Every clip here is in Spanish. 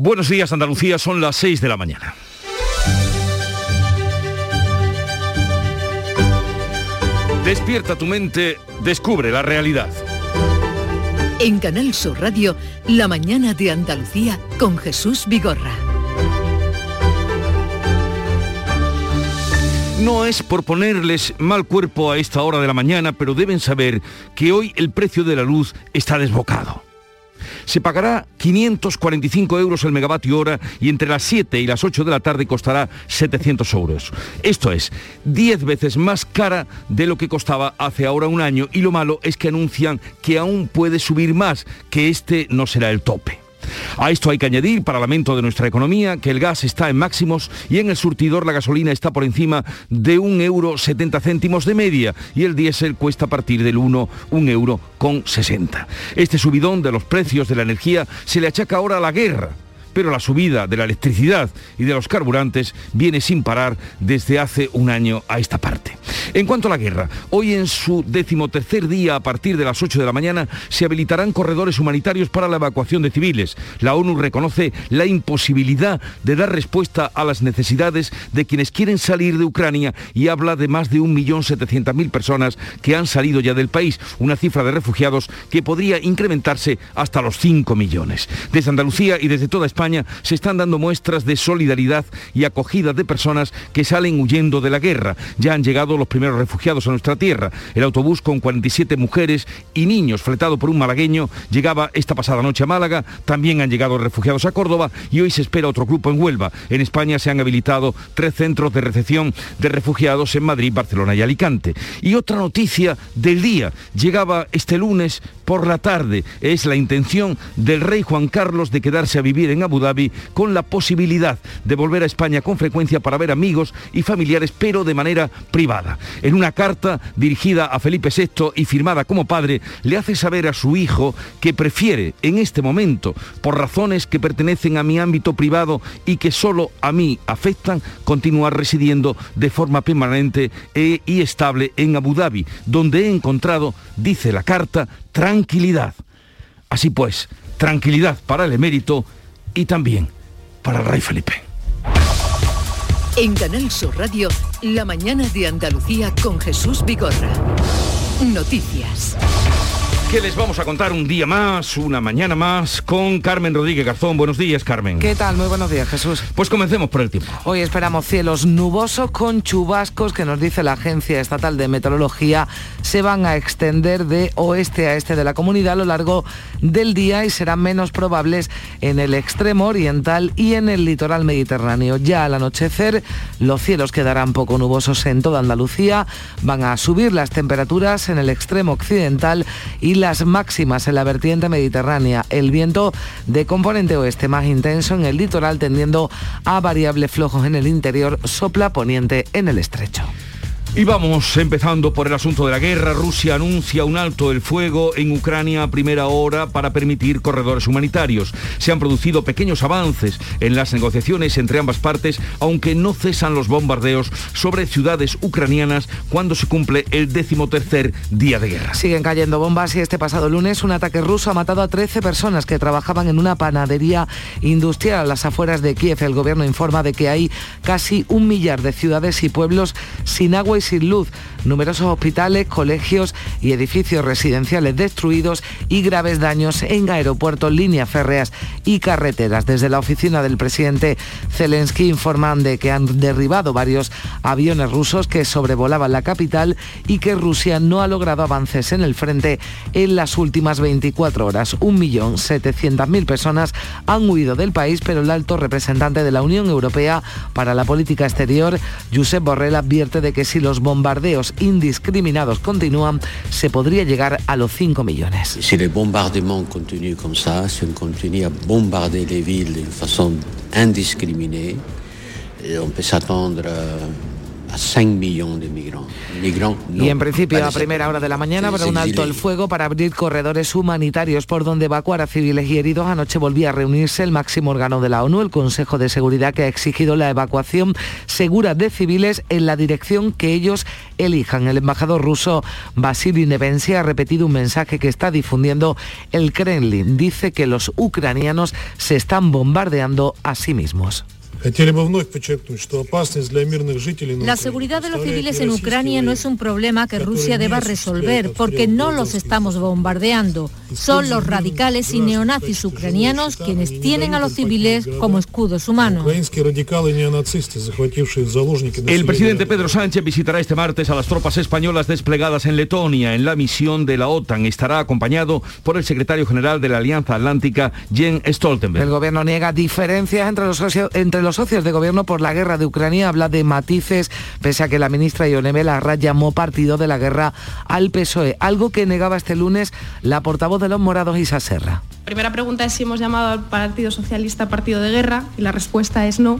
Buenos días Andalucía, son las 6 de la mañana. Despierta tu mente, descubre la realidad. En Canal Sur Radio, La mañana de Andalucía con Jesús Vigorra. No es por ponerles mal cuerpo a esta hora de la mañana, pero deben saber que hoy el precio de la luz está desbocado. Se pagará 545 euros el megavatio hora y entre las 7 y las 8 de la tarde costará 700 euros. Esto es 10 veces más cara de lo que costaba hace ahora un año y lo malo es que anuncian que aún puede subir más, que este no será el tope. A esto hay que añadir, para lamento de nuestra economía, que el gas está en máximos y en el surtidor la gasolina está por encima de un euro 70 céntimos de media y el diésel cuesta a partir del 1, un euro con 60. Este subidón de los precios de la energía se le achaca ahora a la guerra pero la subida de la electricidad y de los carburantes viene sin parar desde hace un año a esta parte. En cuanto a la guerra, hoy en su decimotercer día a partir de las 8 de la mañana se habilitarán corredores humanitarios para la evacuación de civiles. La ONU reconoce la imposibilidad de dar respuesta a las necesidades de quienes quieren salir de Ucrania y habla de más de 1.700.000 personas que han salido ya del país, una cifra de refugiados que podría incrementarse hasta los 5 millones. Desde Andalucía y desde toda España se están dando muestras de solidaridad y acogida de personas que salen huyendo de la guerra. Ya han llegado los primeros refugiados a nuestra tierra. El autobús con 47 mujeres y niños fletado por un malagueño llegaba esta pasada noche a Málaga. También han llegado refugiados a Córdoba y hoy se espera otro grupo en Huelva. En España se han habilitado tres centros de recepción de refugiados en Madrid, Barcelona y Alicante. Y otra noticia del día. Llegaba este lunes por la tarde. Es la intención del rey Juan Carlos de quedarse a vivir en Abu Dhabi con la posibilidad de volver a España con frecuencia para ver amigos y familiares, pero de manera privada. En una carta dirigida a Felipe VI y firmada como padre, le hace saber a su hijo que prefiere en este momento, por razones que pertenecen a mi ámbito privado y que solo a mí afectan, continuar residiendo de forma permanente e, y estable en Abu Dhabi, donde he encontrado, dice la carta, tranquilidad. Así pues, tranquilidad para el emérito y también para el rey Felipe. En Canal Sur Radio, la mañana de Andalucía con Jesús Vigorra. Noticias que les vamos a contar un día más, una mañana más, con Carmen Rodríguez Garzón. Buenos días, Carmen. ¿Qué tal? Muy buenos días, Jesús. Pues comencemos por el tiempo. Hoy esperamos cielos nubosos con chubascos que nos dice la Agencia Estatal de Meteorología se van a extender de oeste a este de la comunidad a lo largo del día y serán menos probables en el extremo oriental y en el litoral mediterráneo. Ya al anochecer los cielos quedarán poco nubosos en toda Andalucía, van a subir las temperaturas en el extremo occidental y las máximas en la vertiente mediterránea. El viento de componente oeste más intenso en el litoral tendiendo a variables flojos en el interior, sopla poniente en el estrecho. Y vamos empezando por el asunto de la guerra. Rusia anuncia un alto del fuego en Ucrania a primera hora para permitir corredores humanitarios. Se han producido pequeños avances en las negociaciones entre ambas partes, aunque no cesan los bombardeos sobre ciudades ucranianas cuando se cumple el decimotercer día de guerra. Siguen cayendo bombas y este pasado lunes un ataque ruso ha matado a 13 personas que trabajaban en una panadería industrial a las afueras de Kiev. El gobierno informa de que hay casi un millar de ciudades y pueblos sin agua sin luz, numerosos hospitales, colegios y edificios residenciales destruidos y graves daños en aeropuertos, líneas férreas y carreteras. Desde la oficina del presidente Zelensky informan de que han derribado varios aviones rusos que sobrevolaban la capital y que Rusia no ha logrado avances en el frente en las últimas 24 horas. 1.700.000 personas han huido del país, pero el alto representante de la Unión Europea para la política exterior, Josep Borrell, advierte de que si los bombardeos indiscriminados continúan, se podría llegar a los 5 millones. Si les bombardements continuent comme ça, si on à bombarder les villes de façon indiscriminée, on peut s'attendre a 5 millones de migrantes. y en principio a primera hora de la mañana habrá un alto el fuego para abrir corredores humanitarios por donde evacuar a civiles y heridos. Anoche volvía a reunirse el máximo órgano de la ONU, el Consejo de Seguridad, que ha exigido la evacuación segura de civiles en la dirección que ellos elijan. El embajador ruso Vasily Nevensi ha repetido un mensaje que está difundiendo el Kremlin. Dice que los ucranianos se están bombardeando a sí mismos. La seguridad de los civiles en Ucrania no es un problema que Rusia deba resolver, porque no los estamos bombardeando. Son los radicales y neonazis ucranianos quienes tienen a los civiles como escudos humanos. El presidente Pedro Sánchez visitará este martes a las tropas españolas desplegadas en Letonia en la misión de la OTAN. Estará acompañado por el secretario general de la Alianza Atlántica, Jens Stoltenberg. El gobierno niega diferencias entre los, entre los socios de gobierno por la guerra de Ucrania. Habla de matices, pese a que la ministra Ione Larra llamó partido de la guerra al PSOE, algo que negaba este lunes la portavoz de los morados Isa Serra. La primera pregunta es si hemos llamado al Partido Socialista partido de guerra y la respuesta es no.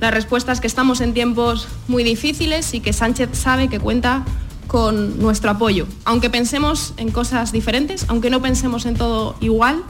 La respuesta es que estamos en tiempos muy difíciles y que Sánchez sabe que cuenta con nuestro apoyo. Aunque pensemos en cosas diferentes, aunque no pensemos en todo igual,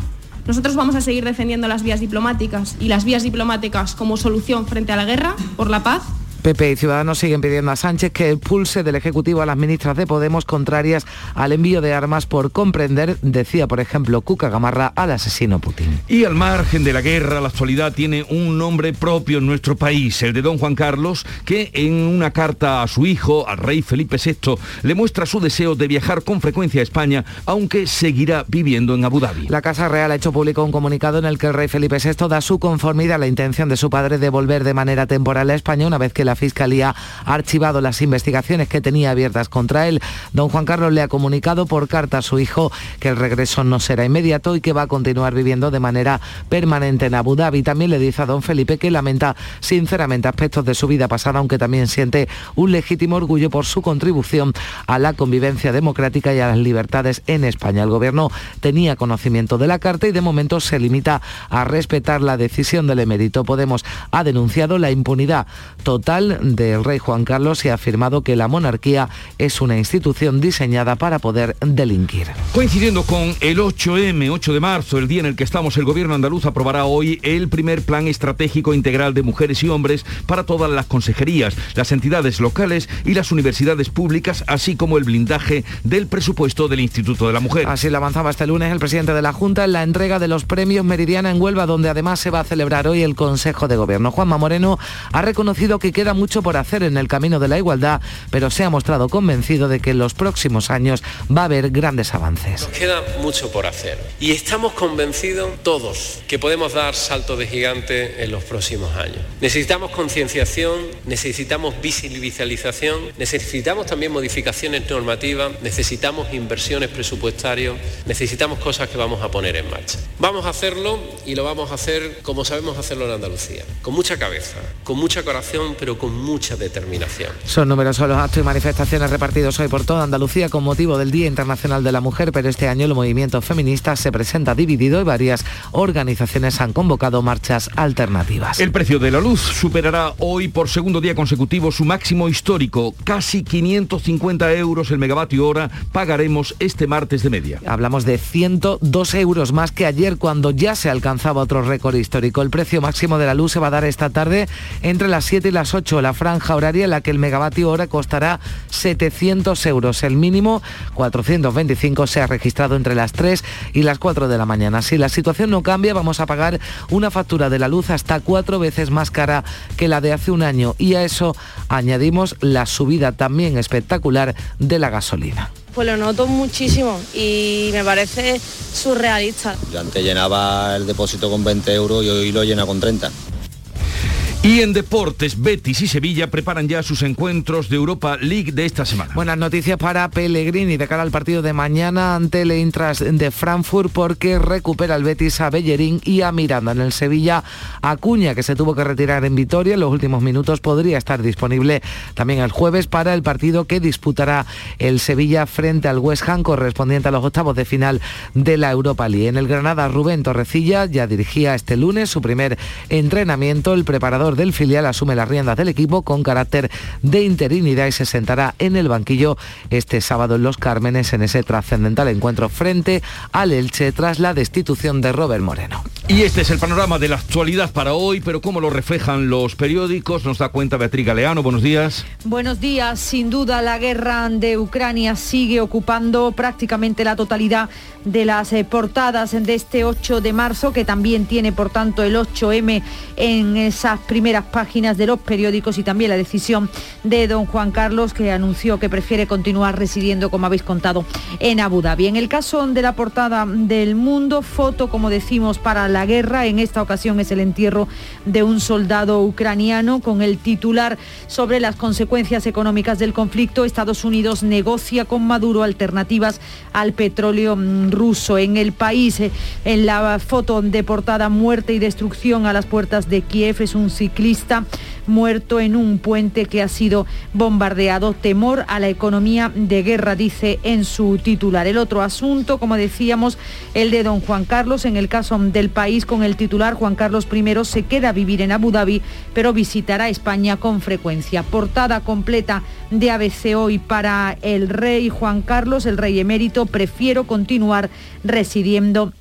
nosotros vamos a seguir defendiendo las vías diplomáticas y las vías diplomáticas como solución frente a la guerra, por la paz PP y Ciudadanos siguen pidiendo a Sánchez que expulse del Ejecutivo a las ministras de Podemos contrarias al envío de armas por comprender, decía por ejemplo Cuca Gamarra, al asesino Putin. Y al margen de la guerra, la actualidad tiene un nombre propio en nuestro país, el de don Juan Carlos, que en una carta a su hijo, al rey Felipe VI, le muestra su deseo de viajar con frecuencia a España, aunque seguirá viviendo en Abu Dhabi. La Casa Real ha hecho público un comunicado en el que el rey Felipe VI da su conformidad a la intención de su padre de volver de manera temporal a España una vez que la la Fiscalía ha archivado las investigaciones que tenía abiertas contra él. Don Juan Carlos le ha comunicado por carta a su hijo que el regreso no será inmediato y que va a continuar viviendo de manera permanente en Abu Dhabi. También le dice a don Felipe que lamenta sinceramente aspectos de su vida pasada, aunque también siente un legítimo orgullo por su contribución a la convivencia democrática y a las libertades en España. El gobierno tenía conocimiento de la carta y de momento se limita a respetar la decisión del emérito. Podemos ha denunciado la impunidad total del rey Juan Carlos y ha afirmado que la monarquía es una institución diseñada para poder delinquir. Coincidiendo con el 8M, 8 de marzo, el día en el que estamos, el gobierno andaluz aprobará hoy el primer plan estratégico integral de mujeres y hombres para todas las consejerías, las entidades locales y las universidades públicas, así como el blindaje del presupuesto del Instituto de la Mujer. Así lo avanzaba este lunes el presidente de la Junta en la entrega de los premios Meridiana en Huelva, donde además se va a celebrar hoy el Consejo de Gobierno. Juanma Moreno ha reconocido que queda mucho por hacer en el camino de la igualdad, pero se ha mostrado convencido de que en los próximos años va a haber grandes avances. Nos queda mucho por hacer y estamos convencidos todos que podemos dar salto de gigante en los próximos años. Necesitamos concienciación, necesitamos visibilización, necesitamos también modificaciones normativas, necesitamos inversiones presupuestarias, necesitamos cosas que vamos a poner en marcha. Vamos a hacerlo y lo vamos a hacer como sabemos hacerlo en Andalucía, con mucha cabeza, con mucha corazón, pero con mucha determinación. Son numerosos los actos y manifestaciones repartidos hoy por toda Andalucía con motivo del Día Internacional de la Mujer, pero este año el movimiento feminista se presenta dividido y varias organizaciones han convocado marchas alternativas. El precio de la luz superará hoy por segundo día consecutivo su máximo histórico, casi 550 euros el megavatio hora pagaremos este martes de media. Hablamos de 102 euros más que ayer cuando ya se alcanzaba otro récord histórico. El precio máximo de la luz se va a dar esta tarde entre las 7 y las 8, la franja horaria en la que el megavatio hora costará 700 euros. El mínimo 425 se ha registrado entre las 3 y las 4 de la mañana. Si la situación no cambia, vamos a pagar una factura de la luz hasta cuatro veces más cara que la de hace un año y a eso añadimos la subida también espectacular de la gasolina. Pues lo noto muchísimo y me parece surrealista. Yo antes llenaba el depósito con 20 euros y hoy lo llena con 30. Y en deportes, Betis y Sevilla preparan ya sus encuentros de Europa League de esta semana. Buenas noticias para Pellegrini de cara al partido de mañana ante el Eintracht de Frankfurt porque recupera el Betis a Bellerín y a Miranda. En el Sevilla, Acuña, que se tuvo que retirar en Vitoria en los últimos minutos, podría estar disponible también el jueves para el partido que disputará el Sevilla frente al West Ham correspondiente a los octavos de final de la Europa League. En el Granada, Rubén Torrecilla ya dirigía este lunes su primer entrenamiento. El preparador entrenador del filial, asume las riendas del equipo con carácter de interinidad y se sentará en el banquillo este sábado en Los Cármenes en ese trascendental encuentro frente al Elche tras la destitución de Robert Moreno. Y este es el panorama de la actualidad para hoy, pero como lo reflejan los periódicos, nos da cuenta Beatriz Galeano. Buenos días. Buenos días. Sin duda la guerra de Ucrania sigue ocupando prácticamente la totalidad de las eh, portadas de este 8 de marzo, que también tiene por tanto el 8M en esas primeras páginas de los periódicos y también la decisión de don Juan Carlos, que anunció que prefiere continuar residiendo, como habéis contado, en Abu Dhabi. En el caso de la portada del mundo, foto, como decimos, para la guerra, en esta ocasión es el entierro de un soldado ucraniano con el titular sobre las consecuencias económicas del conflicto. Estados Unidos negocia con Maduro alternativas al petróleo mm, ruso. En el país, eh, en la foto de portada, muerte y destrucción a las puertas de Kiev, es un ciclista muerto en un puente que ha sido bombardeado. Temor a la economía de guerra, dice en su titular. El otro asunto, como decíamos, el de don Juan Carlos, en el caso del país, con el titular Juan Carlos I se queda a vivir en Abu Dhabi, pero visitará España con frecuencia. Portada completa de ABC hoy para el rey Juan Carlos, el rey emérito, prefiero continuar residiendo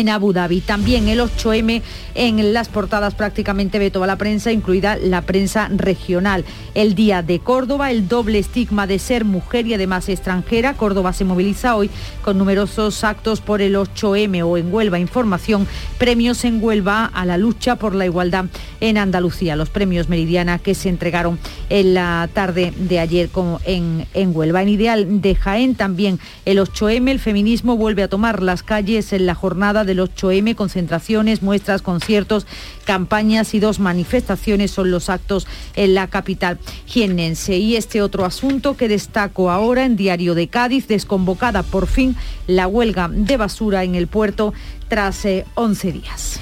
en Abu Dhabi. También el 8M en las portadas prácticamente de toda la prensa, incluida la prensa regional. El Día de Córdoba, el doble estigma de ser mujer y además extranjera. Córdoba se moviliza hoy con numerosos actos por el 8M o en Huelva Información, premios en Huelva a la lucha por la igualdad en Andalucía. Los premios Meridiana que se entregaron en la tarde de ayer como en, en Huelva. En Ideal de Jaén también el 8M, el feminismo vuelve a tomar las calles en la jornada del 8M, concentraciones, muestras, conciertos, campañas y dos manifestaciones son los actos en la capital jiennense. Y este otro asunto que destaco ahora en Diario de Cádiz, desconvocada por fin la huelga de basura en el puerto tras 11 eh, días.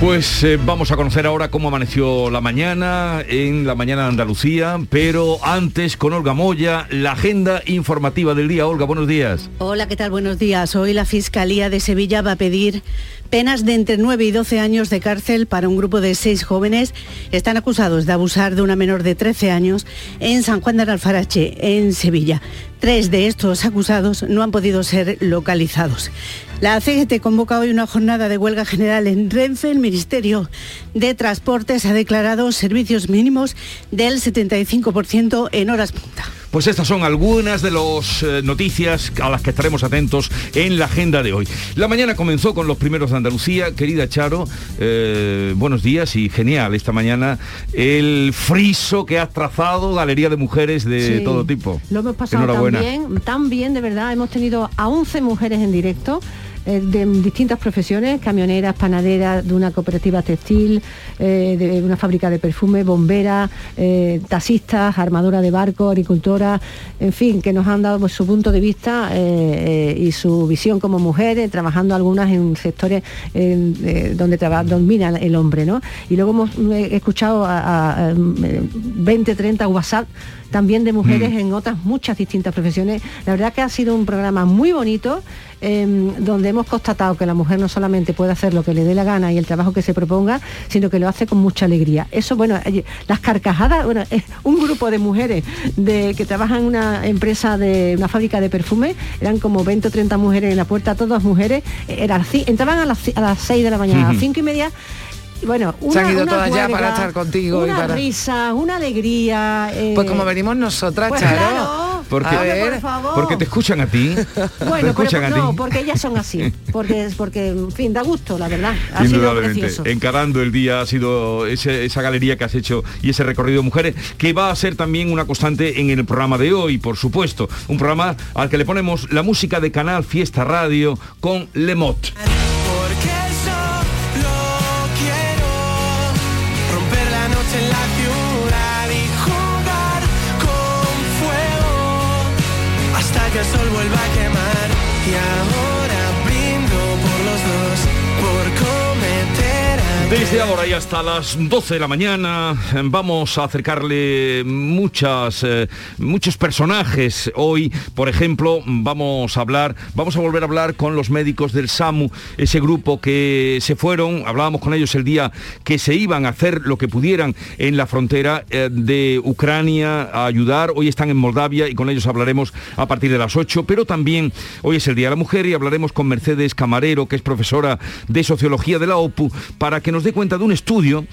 Pues eh, vamos a conocer ahora cómo amaneció la mañana en la mañana de Andalucía, pero antes con Olga Moya, la agenda informativa del día. Olga, buenos días. Hola, ¿qué tal? Buenos días. Hoy la Fiscalía de Sevilla va a pedir penas de entre 9 y 12 años de cárcel para un grupo de seis jóvenes. Están acusados de abusar de una menor de 13 años en San Juan de Alfarache, en Sevilla. Tres de estos acusados no han podido ser localizados. La CGT convoca hoy una jornada de huelga general en Renfe. El Ministerio de Transportes ha declarado servicios mínimos del 75% en horas punta. Pues estas son algunas de las eh, noticias a las que estaremos atentos en la agenda de hoy. La mañana comenzó con los primeros de Andalucía. Querida Charo, eh, buenos días y genial esta mañana el friso que has trazado, galería de mujeres de todo tipo. Lo hemos pasado tan bien, de verdad. Hemos tenido a 11 mujeres en directo. Eh, de distintas profesiones, camioneras, panaderas, de una cooperativa textil, eh, de una fábrica de perfume, bomberas, eh, taxistas, armadora de barco, agricultoras, en fin, que nos han dado pues, su punto de vista y su visión como mujeres, trabajando algunas en sectores donde domina el hombre, ¿no? Y luego hemos escuchado a, a 20, 30 WhatsApp también de mujeres mm. en otras muchas distintas profesiones. La verdad que ha sido un programa muy bonito, em, donde hemos constatado que la mujer no solamente puede hacer lo que le dé la gana y el trabajo que se proponga, sino que lo hace con mucha alegría. Eso, bueno, eh, las carcajadas, bueno, es un grupo de mujeres de, que trabajan en una empresa de una fábrica de perfume, eran como 20 o 30 mujeres en la puerta, todas mujeres, era, entraban a las, a las 6 de la mañana, a las 5 y media bueno, una, Se han ido todas ya para estar contigo. Una risa, una alegría. Eh, pues como venimos nosotras, pues Charo. Porque, porque te escuchan a ti. Bueno, escuchan a no, porque ellas son así. Porque, porque, en fin, da gusto, la verdad. Ha sido precioso. Encarando el día ha sido esa galería que has hecho y ese recorrido de mujeres, que va a ser también una constante en el programa de hoy, por supuesto. Un programa al que le ponemos la música de Canal Fiesta Radio con Lemot. Desde ahora y hasta las 12 de la mañana vamos a acercarle muchas, eh, muchos personajes. Hoy, por ejemplo, vamos a hablar, vamos a volver a hablar con los médicos del SAMU, ese grupo que se fueron, hablábamos con ellos el día que se iban a hacer lo que pudieran en la frontera eh, de Ucrania a ayudar. Hoy están en Moldavia y con ellos hablaremos a partir de las 8, pero también hoy es el Día de la Mujer y hablaremos con Mercedes Camarero, que es profesora de Sociología de la OPU, para que nos dé cuenta de un estudio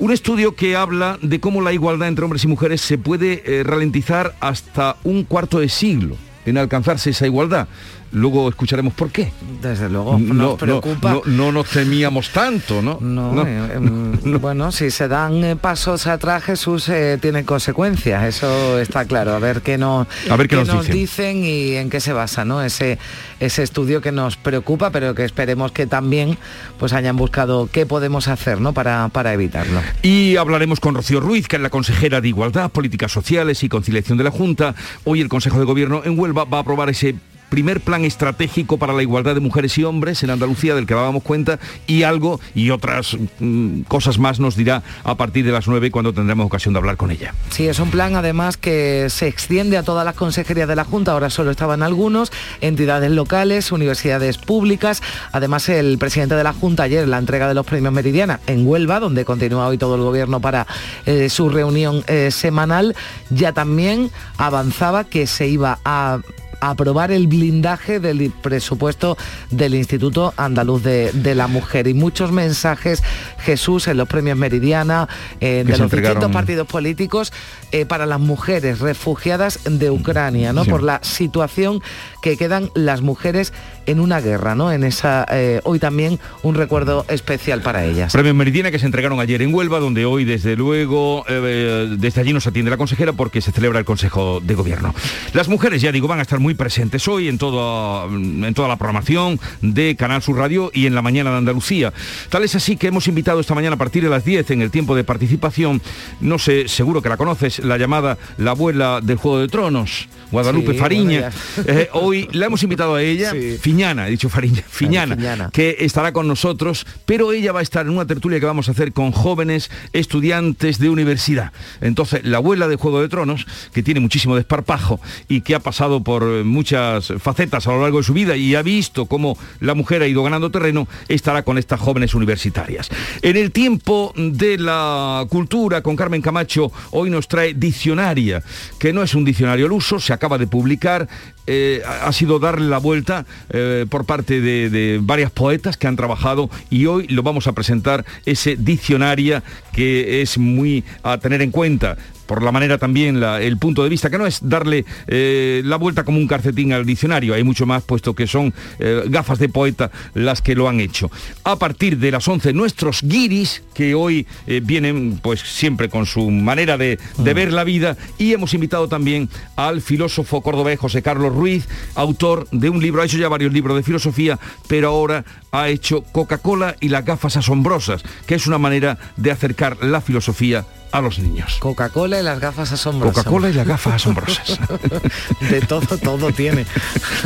un estudio que habla de cómo la igualdad entre hombres y mujeres se puede eh, ralentizar hasta un cuarto de siglo en alcanzarse esa igualdad. Luego escucharemos por qué. Desde luego, no, nos preocupa. No, nos temíamos tanto, ¿no? No, eh, em, bueno, si se dan eh, pasos atrás, Jesús eh, tiene consecuencias, eso está claro. A ver qué, nos, a ver qué, nos, dicen. y en qué se basa, ¿no? Ese, ese estudio que nos preocupa, pero que esperemos que también pues hayan buscado qué podemos hacer, ¿no? Para, para evitarlo. Y hablaremos con Rocío Ruiz, que es la consejera de Igualdad, Políticas Sociales y Conciliación de la Junta. Hoy el Consejo de Gobierno en Huelva va a aprobar ese primer plan estratégico para la igualdad de mujeres y hombres en Andalucía del que dábamos cuenta y algo y otras mm, cosas más nos dirá a partir de las 9 cuando tendremos ocasión de hablar con ella. Sí, es un plan además que se extiende a todas las consejerías de la Junta, ahora solo estaban algunos, entidades locales, universidades públicas, además el presidente de la Junta ayer la entrega de los premios Meridiana en Huelva, donde continúa hoy todo el gobierno para eh, su reunión eh, semanal, ya también avanzaba que se iba a aprobar el blindaje del presupuesto del Instituto Andaluz de, la Mujer. Y muchos mensajes, Jesús, en los premios Meridiana, de los distintos partidos políticos, eh, para las mujeres refugiadas de Ucrania, ¿no? Por la situación que quedan las mujeres en una guerra, ¿no? En esa eh, hoy también un recuerdo especial para ellas. Premios Meridiana que se entregaron ayer en Huelva, donde hoy desde luego eh, desde allí nos atiende la consejera porque se celebra el Consejo de Gobierno. Las mujeres, ya digo, van a estar muy presentes hoy en toda en toda la programación de Canal Sur Radio y en la mañana de Andalucía. Tal es así que hemos invitado esta mañana a partir de las 10 en el tiempo de participación, no sé, seguro que la conoces, la llamada la abuela del Juego de Tronos, Guadalupe Fariña. Eh, hoy la hemos invitado a ella, Fiñana, he dicho Fariña, Fiñana, que estará con nosotros, pero ella va a estar en una tertulia que vamos a hacer con jóvenes estudiantes de universidad. Entonces, la abuela de Juego de Tronos, que tiene muchísimo desparpajo y que ha pasado por muchas facetas a lo largo de su vida y ha visto cómo la mujer ha ido ganando terreno, estará con estas jóvenes universitarias. En el tiempo de la cultura, con Carmen Camacho, hoy nos trae Diccionaria, que no es un diccionario al uso, se acaba de publicar, eh, ha sido darle la vuelta eh, por parte de, varias poetas que han trabajado y hoy lo vamos a presentar ese diccionario que es muy a tener en cuenta por la manera también, el punto de vista, que no es darle eh, la vuelta como un calcetín al diccionario, hay mucho más, puesto que son eh, gafas de poeta las que lo han hecho. A partir de las 11, nuestros guiris, que hoy eh, vienen pues siempre con su manera de, de, ver la vida, y hemos invitado también al filósofo cordobés José Carlos Ruiz, autor de un libro, ha hecho ya varios libros de filosofía, pero ahora ha hecho Coca-Cola y las gafas asombrosas, que es una manera de acercar la filosofía a los niños. Coca-Cola y las gafas asombrosas. Coca-Cola y las gafas asombrosas. de todo, todo tiene.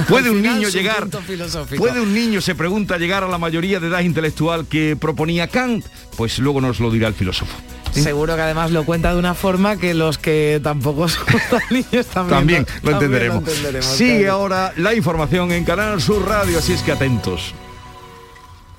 ¿Puede un niño llegar? ¿Puede un niño, se pregunta, llegar a la mayoría de edad intelectual que proponía Kant? Pues luego nos lo dirá el filósofo. Seguro que además lo cuenta de una forma que los que tampoco son niños también, lo, entenderemos. Sigue ahora la información en Canal Sur Radio, así es que atentos.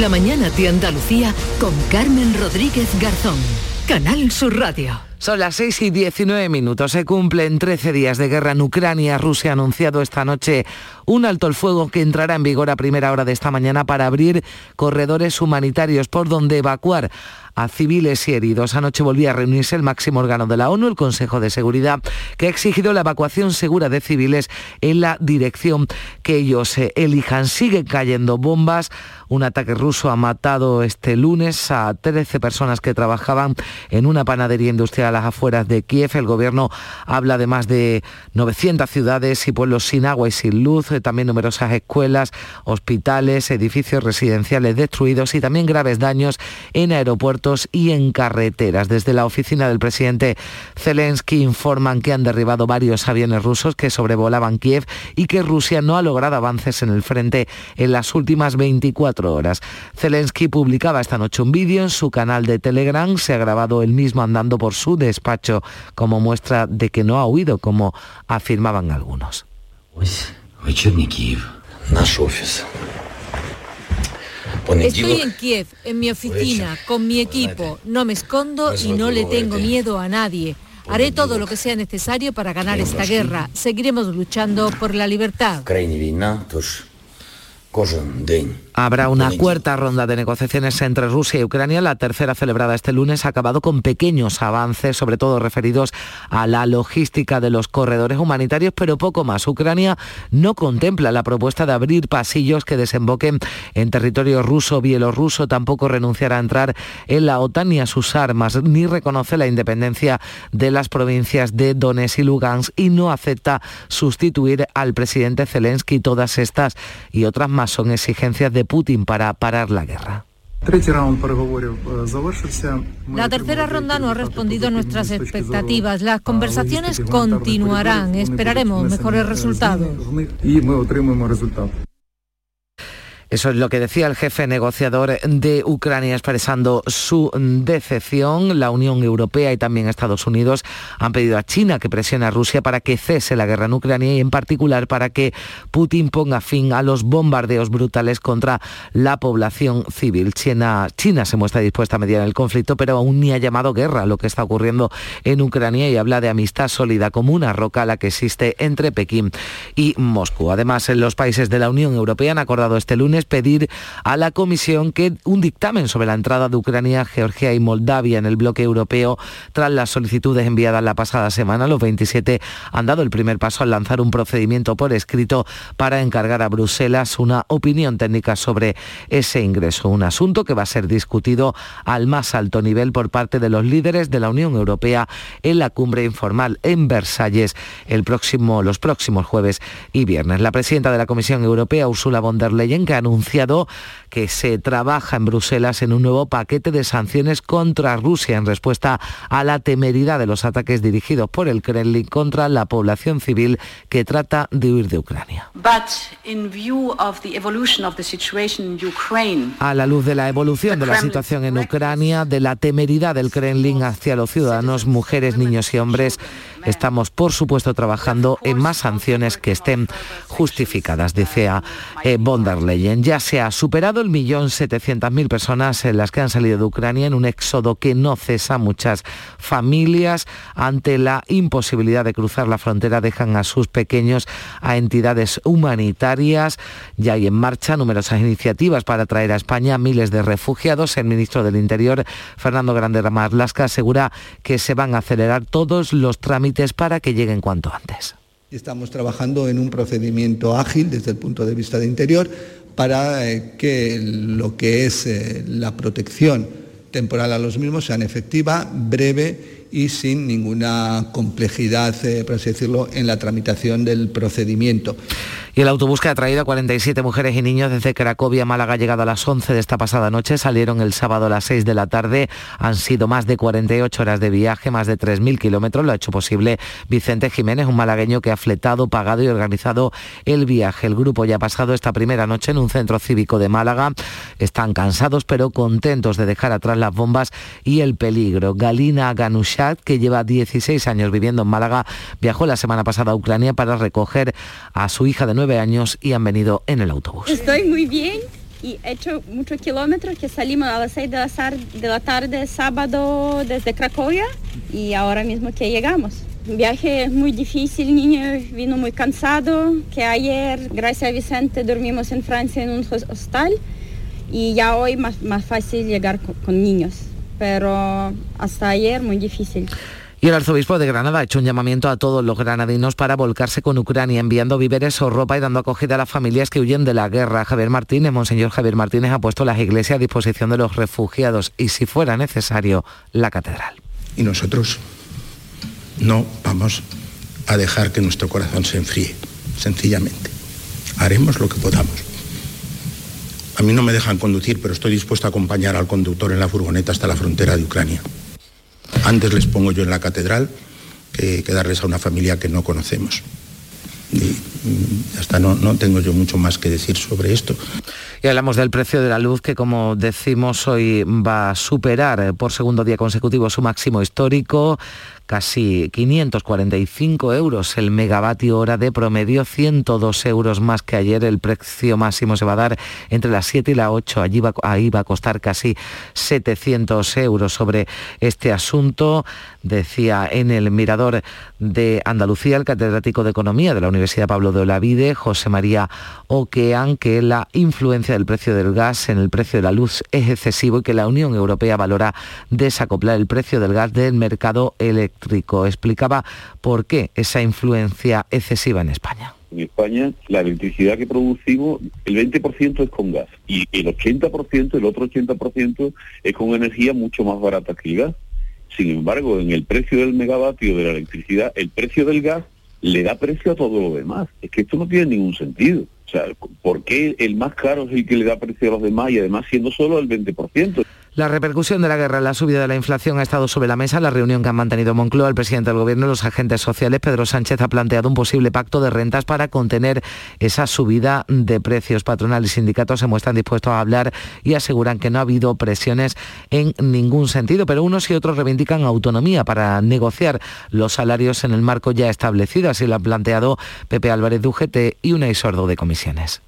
La mañana de Andalucía con Carmen Rodríguez Garzón. Canal Sur Radio. Son las 6 y 19 minutos. Se cumplen 13 días de guerra en Ucrania. Rusia ha anunciado esta noche un alto el fuego que entrará en vigor a primera hora de esta mañana para abrir corredores humanitarios por donde evacuar a civiles y heridos. Anoche volvía a reunirse el máximo órgano de la ONU, el Consejo de Seguridad, que ha exigido la evacuación segura de civiles en la dirección que ellos elijan. Siguen cayendo bombas. Un ataque ruso ha matado este lunes a 13 personas que trabajaban en una panadería industrial a las afueras de Kiev. El gobierno habla de más de 900 ciudades y pueblos sin agua y sin luz, también numerosas escuelas, hospitales, edificios residenciales destruidos y también graves daños en aeropuertos y en carreteras. Desde la oficina del presidente Zelensky informan que han derribado varios aviones rusos que sobrevolaban Kiev y que Rusia no ha logrado avances en el frente en las últimas 24 horas. Zelensky publicaba esta noche un vídeo en su canal de Telegram. Se ha grabado él mismo andando por su despacho como muestra de que no ha huido, como afirmaban algunos. Estoy en Kiev, en mi oficina, con mi equipo. No me escondo y no le tengo miedo a nadie. Haré todo lo que sea necesario para ganar esta guerra. Seguiremos luchando por la libertad. Habrá una cuarta ronda de negociaciones entre Rusia y Ucrania. La tercera celebrada este lunes ha acabado con pequeños avances, sobre todo referidos a la logística de los corredores humanitarios, pero poco más. Ucrania no contempla la propuesta de abrir pasillos que desemboquen en territorio ruso bielorruso. Tampoco renunciará a entrar en la OTAN ni a sus armas, ni reconoce la independencia de las provincias de Donetsk y Lugansk y no acepta sustituir al presidente Zelensky. Todas estas y otras más son exigencias de Putin para parar la guerra. La tercera ronda no ha respondido a nuestras expectativas. Las conversaciones continuarán. Esperaremos mejores resultados. Eso es lo que decía el jefe negociador de Ucrania expresando su decepción. La Unión Europea y también Estados Unidos han pedido a China que presione a Rusia para que cese la guerra en Ucrania y en particular para que Putin ponga fin a los bombardeos brutales contra la población civil. China, China se muestra dispuesta a mediar el conflicto, pero aún ni ha llamado guerra lo que está ocurriendo en Ucrania y habla de amistad sólida como una roca a la que existe entre Pekín y Moscú. Además, los países de la Unión Europea han acordado este lunes pedir a la Comisión que un dictamen sobre la entrada de Ucrania, Georgia y Moldavia en el bloque europeo tras las solicitudes enviadas la pasada semana. Los 27 han dado el primer paso al lanzar un procedimiento por escrito para encargar a Bruselas una opinión técnica sobre ese ingreso, un asunto que va a ser discutido al más alto nivel por parte de los líderes de la Unión Europea en la cumbre informal en Versalles el próximo, los próximos jueves y viernes. La presidenta de la Comisión Europea, Ursula von der Leyen, que anunciado que se trabaja en Bruselas en un nuevo paquete de sanciones contra Rusia en respuesta a la temeridad de los ataques dirigidos por el Kremlin contra la población civil que trata de huir de Ucrania. A la luz de la evolución de la situación en Ucrania, de la temeridad del Kremlin hacia los ciudadanos, mujeres, niños y hombres, estamos por supuesto trabajando en más sanciones que estén justificadas, decía eh, von der Leyen. Ya se ha superado el millón setecientas mil personas en las que han salido de Ucrania en un éxodo que no cesa. Muchas familias ante la imposibilidad de cruzar la frontera dejan a sus pequeños a entidades humanitarias. Ya hay en marcha numerosas iniciativas para traer a España miles de refugiados. El ministro del Interior, Fernando Grande Marlasca, asegura que se van a acelerar todos los trámites para que lleguen cuanto antes. Estamos trabajando en un procedimiento ágil desde el punto de vista de interior para eh, que lo que es eh, la protección temporal a los mismos sea efectiva, breve y sin ninguna complejidad, eh, por así decirlo, en la tramitación del procedimiento. Y el autobús que ha traído a 47 mujeres y niños desde Cracovia a Málaga, llegado a las 11 de esta pasada noche, salieron el sábado a las 6 de la tarde. Han sido más de 48 horas de viaje, más de 3.000 kilómetros. Lo ha hecho posible Vicente Jiménez, un malagueño que ha fletado, pagado y organizado el viaje. El grupo ya ha pasado esta primera noche en un centro cívico de Málaga. Están cansados pero contentos de dejar atrás las bombas y el peligro. Galina Que lleva 16 años viviendo en Málaga, viajó la semana pasada a Ucrania para recoger a su hija de 9 años y han venido en el autobús. Estoy muy bien y he hecho muchos kilómetros que salimos a las 6 de la, de la tarde sábado desde Cracovia y ahora mismo que llegamos. Un viaje muy difícil, niño vino muy cansado, que ayer, gracias a Vicente, dormimos en Francia en un hostal y ya hoy más, más fácil llegar con niños, pero hasta ayer muy difícil. Y el arzobispo de Granada ha hecho un llamamiento a todos los granadinos para volcarse con Ucrania, enviando víveres o ropa y dando acogida a las familias que huyen de la guerra. Javier Martínez, Monseñor Javier Martínez, ha puesto las iglesias a disposición de los refugiados y, si fuera necesario, la catedral. Y nosotros no vamos a dejar que nuestro corazón se enfríe, sencillamente. Haremos lo que podamos. Mí no me dejan conducir, pero estoy dispuesto a acompañar al conductor en la furgoneta hasta la frontera de Ucrania. Antes les pongo yo en la catedral que, darles a una familia que no conocemos. Y hasta no, no tengo yo mucho más que decir sobre esto. Y hablamos del precio de la luz que, como decimos, hoy va a superar por segundo día consecutivo su máximo histórico casi 545 euros el megavatio hora de promedio, 102 euros más que ayer. El precio máximo se va a dar entre las 7 y las 8. Allí va, ahí va a costar casi 700 euros sobre este asunto. Decía en el Mirador de Andalucía el catedrático de Economía de la Universidad Pablo de Olavide, José María Oquean, que la influencia del precio del gas en el precio de la luz es excesivo y que la Unión Europea valora desacoplar el precio del gas del mercado eléctrico Explicaba por qué esa influencia excesiva en España. En España la electricidad que producimos, el 20% es con gas y el 80%, el otro 80% es con energía mucho más barata que el gas. Sin embargo, en el precio del megavatio de la electricidad, el precio del gas le da precio a todo lo demás. Es que esto no tiene ningún sentido. O sea, ¿por qué el más caro es el que le da precio a los demás y además siendo solo el 20%? La repercusión de la guerra la subida de la inflación ha estado sobre la mesa. La reunión que han mantenido Moncloa, el presidente del Gobierno y los agentes sociales, Pedro Sánchez, ha planteado un posible pacto de rentas para contener esa subida de precios. Patronal y sindicatos se muestran dispuestos a hablar y aseguran que no ha habido presiones en ningún sentido, pero unos y otros reivindican autonomía para negociar los salarios en el marco ya establecido. Así lo han planteado Pepe Álvarez de y Unai Sordo de Comisiones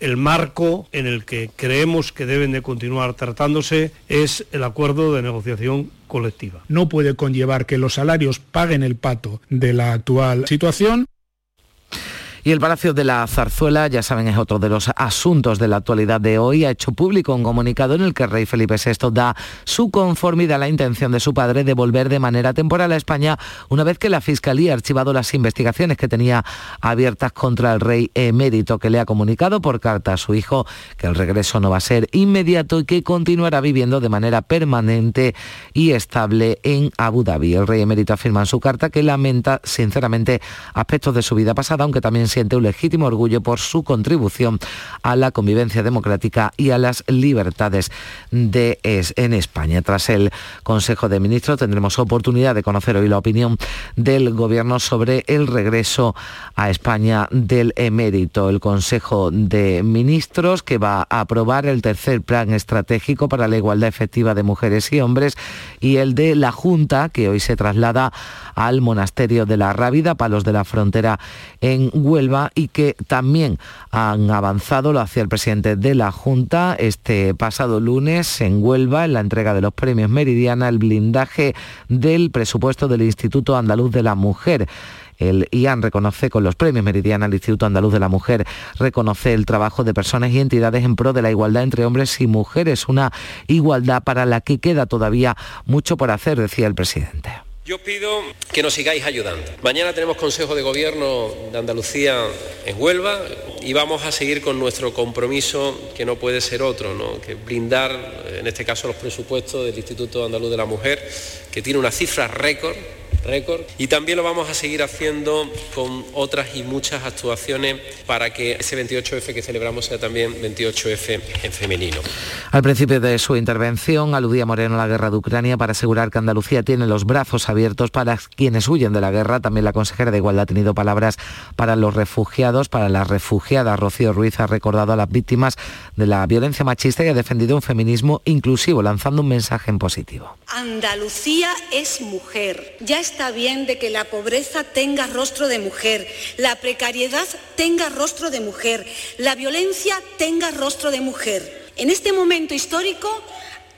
el marco en el que creemos que deben de continuar tratándose es el acuerdo de negociación colectiva. No puede conllevar que los salarios paguen el pato de la actual situación y el Palacio de la Zarzuela, ya saben, es otro de los asuntos de la actualidad de hoy. Ha hecho público un comunicado en el que rey Felipe VI da su conformidad a la intención de su padre de volver de manera temporal a España una vez que la Fiscalía ha archivado las investigaciones que tenía abiertas contra el rey emérito, que le ha comunicado por carta a su hijo que el regreso no va a ser inmediato y que continuará viviendo de manera permanente y estable en Abu Dhabi. El rey emérito afirma en su carta que lamenta sinceramente aspectos de su vida pasada, aunque también siente un legítimo orgullo por su contribución a la convivencia democrática y a las libertades de en España. Tras el Consejo de Ministros tendremos oportunidad de conocer hoy la opinión del Gobierno sobre el regreso a España del emérito. El Consejo de Ministros que va a aprobar el tercer plan estratégico para la igualdad efectiva de mujeres y hombres y el de la Junta que hoy se traslada al monasterio de la Rábida, Palos de la Frontera en Huelva y que también han avanzado, lo hacía el presidente de la Junta este pasado lunes en Huelva en la entrega de los premios Meridiana, el blindaje del presupuesto del Instituto Andaluz de la Mujer. El IAN reconoce con los premios Meridiana al Instituto Andaluz de la Mujer, reconoce el trabajo de personas y entidades en pro de la igualdad entre hombres y mujeres, una igualdad para la que queda todavía mucho por hacer, decía el presidente. Yo pido que nos sigáis ayudando. Mañana tenemos Consejo de Gobierno de Andalucía en Huelva y vamos a seguir con nuestro compromiso, que no puede ser otro, que blindar, en este caso, los presupuestos del Instituto Andaluz de la Mujer, que tiene una cifra récord récord. Y también lo vamos a seguir haciendo con otras y muchas actuaciones para que ese 28F que celebramos sea también 28F en femenino. Al principio de su intervención aludía Moreno a la guerra de Ucrania para asegurar que Andalucía tiene los brazos abiertos para quienes huyen de la guerra. También la consejera de Igualdad ha tenido palabras para los refugiados, para la refugiada Rocío Ruiz ha recordado a las víctimas de la violencia machista y ha defendido un feminismo inclusivo, lanzando un mensaje en positivo. Andalucía es mujer. Ya está bien de que la pobreza tenga rostro de mujer, la precariedad tenga rostro de mujer, la violencia tenga rostro de mujer. En este momento histórico,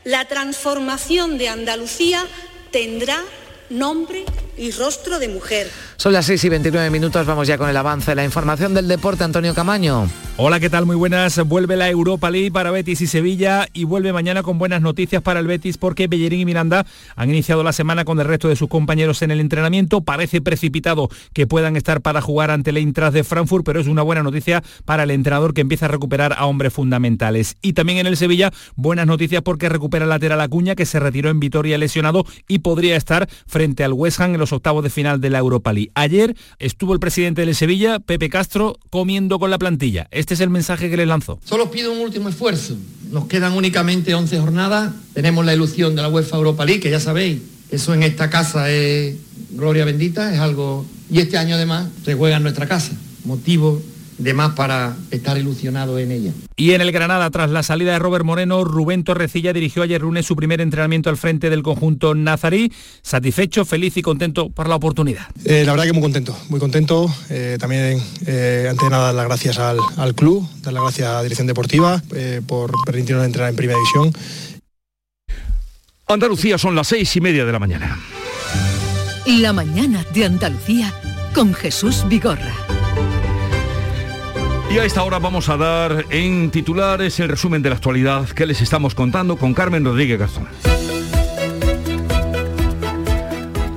la transformación de Andalucía tendrá nombre y rostro de mujer. Son las 6 y 29 minutos, vamos ya con el avance. La información del deporte, Antonio Camaño. Hola, ¿qué tal? Muy buenas. Vuelve la Europa League para Betis y Sevilla y vuelve mañana con buenas noticias para el Betis porque Bellerín y Miranda han iniciado la semana con el resto de sus compañeros en el entrenamiento. Parece precipitado que puedan estar para jugar ante el Eintracht de Frankfurt, pero es una buena noticia para el entrenador que empieza a recuperar a hombres fundamentales. Y también en el Sevilla, buenas noticias porque recupera el lateral Acuña que se retiró en Vitoria lesionado y podría estar frente al West Ham en los octavos de final de la Europa League. Ayer estuvo el presidente de Sevilla, Pepe Castro, comiendo con la plantilla. Este es el mensaje que le lanzó. Solo pido un último esfuerzo. Nos quedan únicamente 11 jornadas. Tenemos la ilusión de la UEFA Europa League, que ya sabéis, eso en esta casa es gloria bendita, es algo... Y este año además se juega en nuestra casa. Motivo de más para estar ilusionado en ella. Y en el Granada, tras la salida de Robert Moreno, Rubén Torrecilla dirigió ayer lunes su primer entrenamiento al frente del conjunto nazarí, satisfecho, feliz y contento por la oportunidad. Eh, la verdad que muy contento, muy contento. Eh, también, eh, antes de nada, dar las gracias al, al, club, dar las gracias a la dirección deportiva por permitirnos entrenar en primera división. Andalucía son las seis y media de la mañana. La mañana de Andalucía con Jesús Vigorra. Y a esta hora vamos a dar en titulares el resumen de la actualidad que les estamos contando con Carmen Rodríguez Garzón.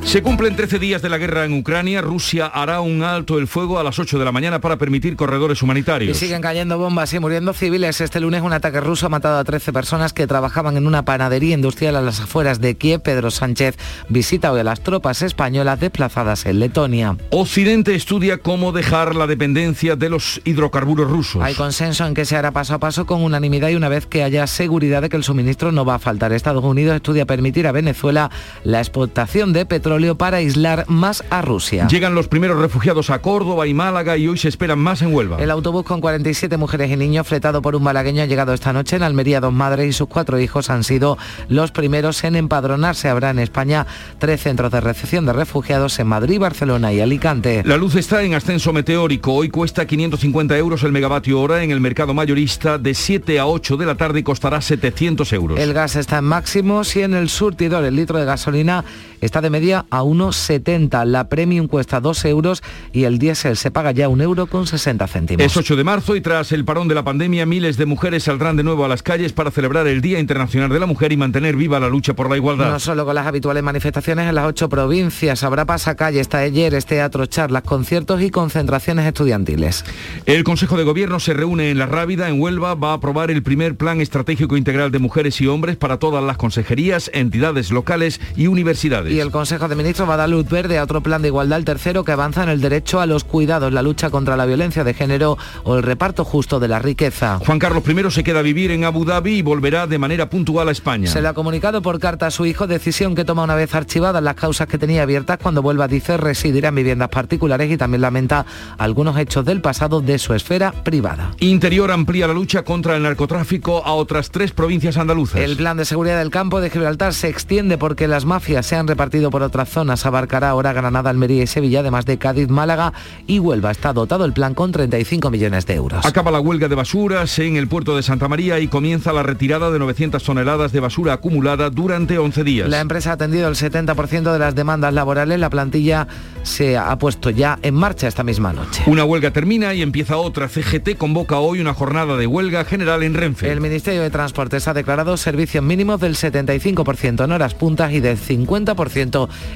Se cumplen 13 días de la guerra en Ucrania. Rusia hará un alto el fuego a las 8 de la mañana para permitir corredores humanitarios. Y siguen cayendo bombas y muriendo civiles. Este lunes un ataque ruso ha matado a 13 personas que trabajaban en una panadería industrial a las afueras de Kiev. Pedro Sánchez visita hoy a las tropas españolas desplazadas en Letonia. Occidente estudia cómo dejar la dependencia de los hidrocarburos rusos. Hay consenso en que se hará paso a paso con unanimidad y una vez que haya seguridad de que el suministro no va a faltar. Estados Unidos estudia permitir a Venezuela la exportación de petróleo para aislar más a Rusia. Llegan los primeros refugiados a Córdoba y Málaga y hoy se esperan más en Huelva. El autobús con 47 mujeres y niños fletado por un malagueño ha llegado esta noche en Almería. Dos madres y sus cuatro hijos han sido los primeros en empadronarse. Habrá en España tres centros de recepción de refugiados en Madrid, Barcelona y Alicante. La luz está en ascenso meteórico. Hoy cuesta 550 euros el megavatio hora en el mercado mayorista. De 7 a 8 de la tarde costará 700 euros. El gas está en máximos y en el surtidor el litro de gasolina está de media a 1,70. La premium cuesta 2 euros y el diésel se paga ya un euro con 60 céntimos. Es 8 de marzo y tras el parón de la pandemia, miles de mujeres saldrán de nuevo a las calles para celebrar el Día Internacional de la Mujer y mantener viva la lucha por la igualdad. No solo con las habituales manifestaciones en las ocho provincias, habrá pasacalles, talleres, teatros, charlas, conciertos y concentraciones estudiantiles. El Consejo de Gobierno se reúne en La Rábida, en Huelva, va a aprobar el primer plan estratégico integral de mujeres y hombres para todas las consejerías, entidades locales y universidades. Y el Consejo de Ministros va a dar luz verde a otro plan de igualdad, el tercero, que avanza en el derecho a los cuidados, la lucha contra la violencia de género o el reparto justo de la riqueza. Juan Carlos I se queda a vivir en Abu Dhabi y volverá de manera puntual a España. Se le ha comunicado por carta a su hijo, decisión que toma una vez archivadas las causas que tenía abiertas cuando vuelva, dice, residirá en viviendas particulares y también lamenta algunos hechos del pasado de su esfera privada. Interior amplía la lucha contra el narcotráfico a otras tres provincias andaluzas. El plan de seguridad del campo de Gibraltar se extiende porque las mafias se han repartido por otras zonas. Abarcará ahora Granada, Almería y Sevilla, además de Cádiz, Málaga y Huelva. Está dotado el plan con 35 millones de euros. Acaba la huelga de basuras en el puerto de Santa María y comienza la retirada de 900 toneladas de basura acumulada durante 11 días. La empresa ha atendido el 70% de las demandas laborales. La plantilla se ha puesto ya en marcha esta misma noche. Una huelga termina y empieza otra. CGT convoca hoy una jornada de huelga general en Renfe. El Ministerio de Transportes ha declarado servicios mínimos del 75% en horas puntas y del 50%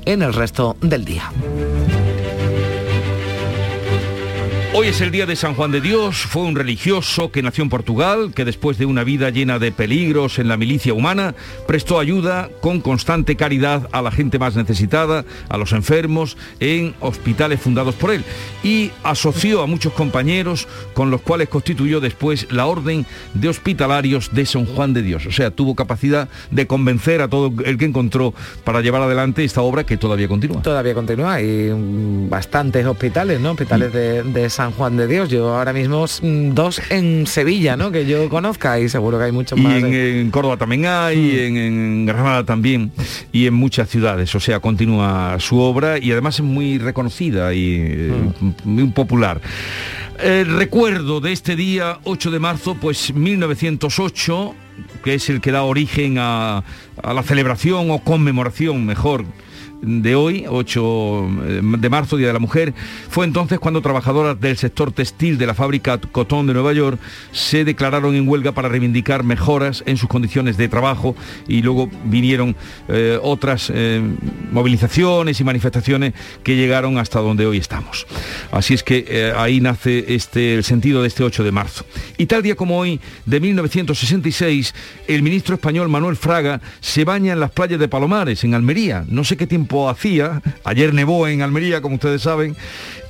en el resto del día. Hoy es el día de San Juan de Dios, fue un religioso que nació en Portugal, que después de una vida llena de peligros en la milicia humana, prestó ayuda con constante caridad a la gente más necesitada, a los enfermos, en hospitales fundados por él. Y asoció a muchos compañeros con los cuales constituyó después la Orden de Hospitalarios de San Juan de Dios. O sea, tuvo capacidad de convencer a todo el que encontró para llevar adelante esta obra que todavía continúa. Todavía continúa. Hay bastantes hospitales, ¿no? Hospitales de, de San San Juan de Dios. Yo ahora mismo mm, dos en Sevilla, ¿no? Que yo conozca y seguro que hay muchos más. Y en, Córdoba también hay, mm. en, Granada también y en muchas ciudades. O sea, continúa su obra y además es muy reconocida y eh, mm. muy popular. El recuerdo de este día 8 de marzo, pues 1908, que es el que da origen a, a la celebración o conmemoración, mejor, de hoy, 8 eh, de marzo, Día de la Mujer, fue entonces cuando trabajadoras del sector textil de la fábrica Cotón de Nueva York se declararon en huelga para reivindicar mejoras en sus condiciones de trabajo y luego vinieron eh, otras eh, movilizaciones y manifestaciones que llegaron hasta donde hoy estamos. Así es que ahí nace este, el sentido de este 8 de marzo. Y tal día como hoy, de 1966, el ministro español Manuel Fraga se baña en las playas de Palomares, en Almería. No sé qué tiempo hacía, ayer nevó en Almería, como ustedes saben,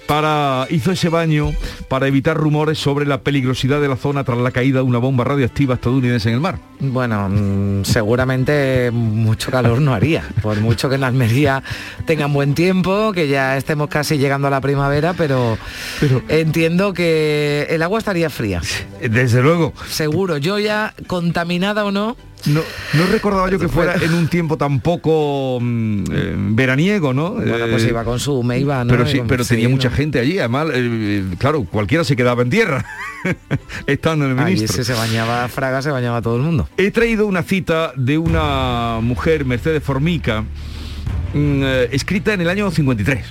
para, hizo ese baño para evitar rumores sobre la peligrosidad de la zona tras la caída de una bomba radioactiva estadounidense en el mar. Bueno, mm, seguramente mucho calor no haría, por mucho que en Almería tengan buen tiempo, que ya estemos casi llegando a la primavera, pero, pero entiendo que el agua estaría fría. Desde luego. Seguro, yo ya contaminada o no, no, no recordaba yo que fuera en un tiempo tan poco mm, eh, veraniego, ¿no? Bueno, pues eh, iba con su me iba, ¿no? Pero sí, pero tenía mucha gente allí, además, eh, claro, cualquiera se quedaba en tierra, estando en el ministro. Ese se bañaba Fraga, se bañaba todo el mundo. He traído una cita de una mujer, Mercedes Formica, mm, escrita en el año 53,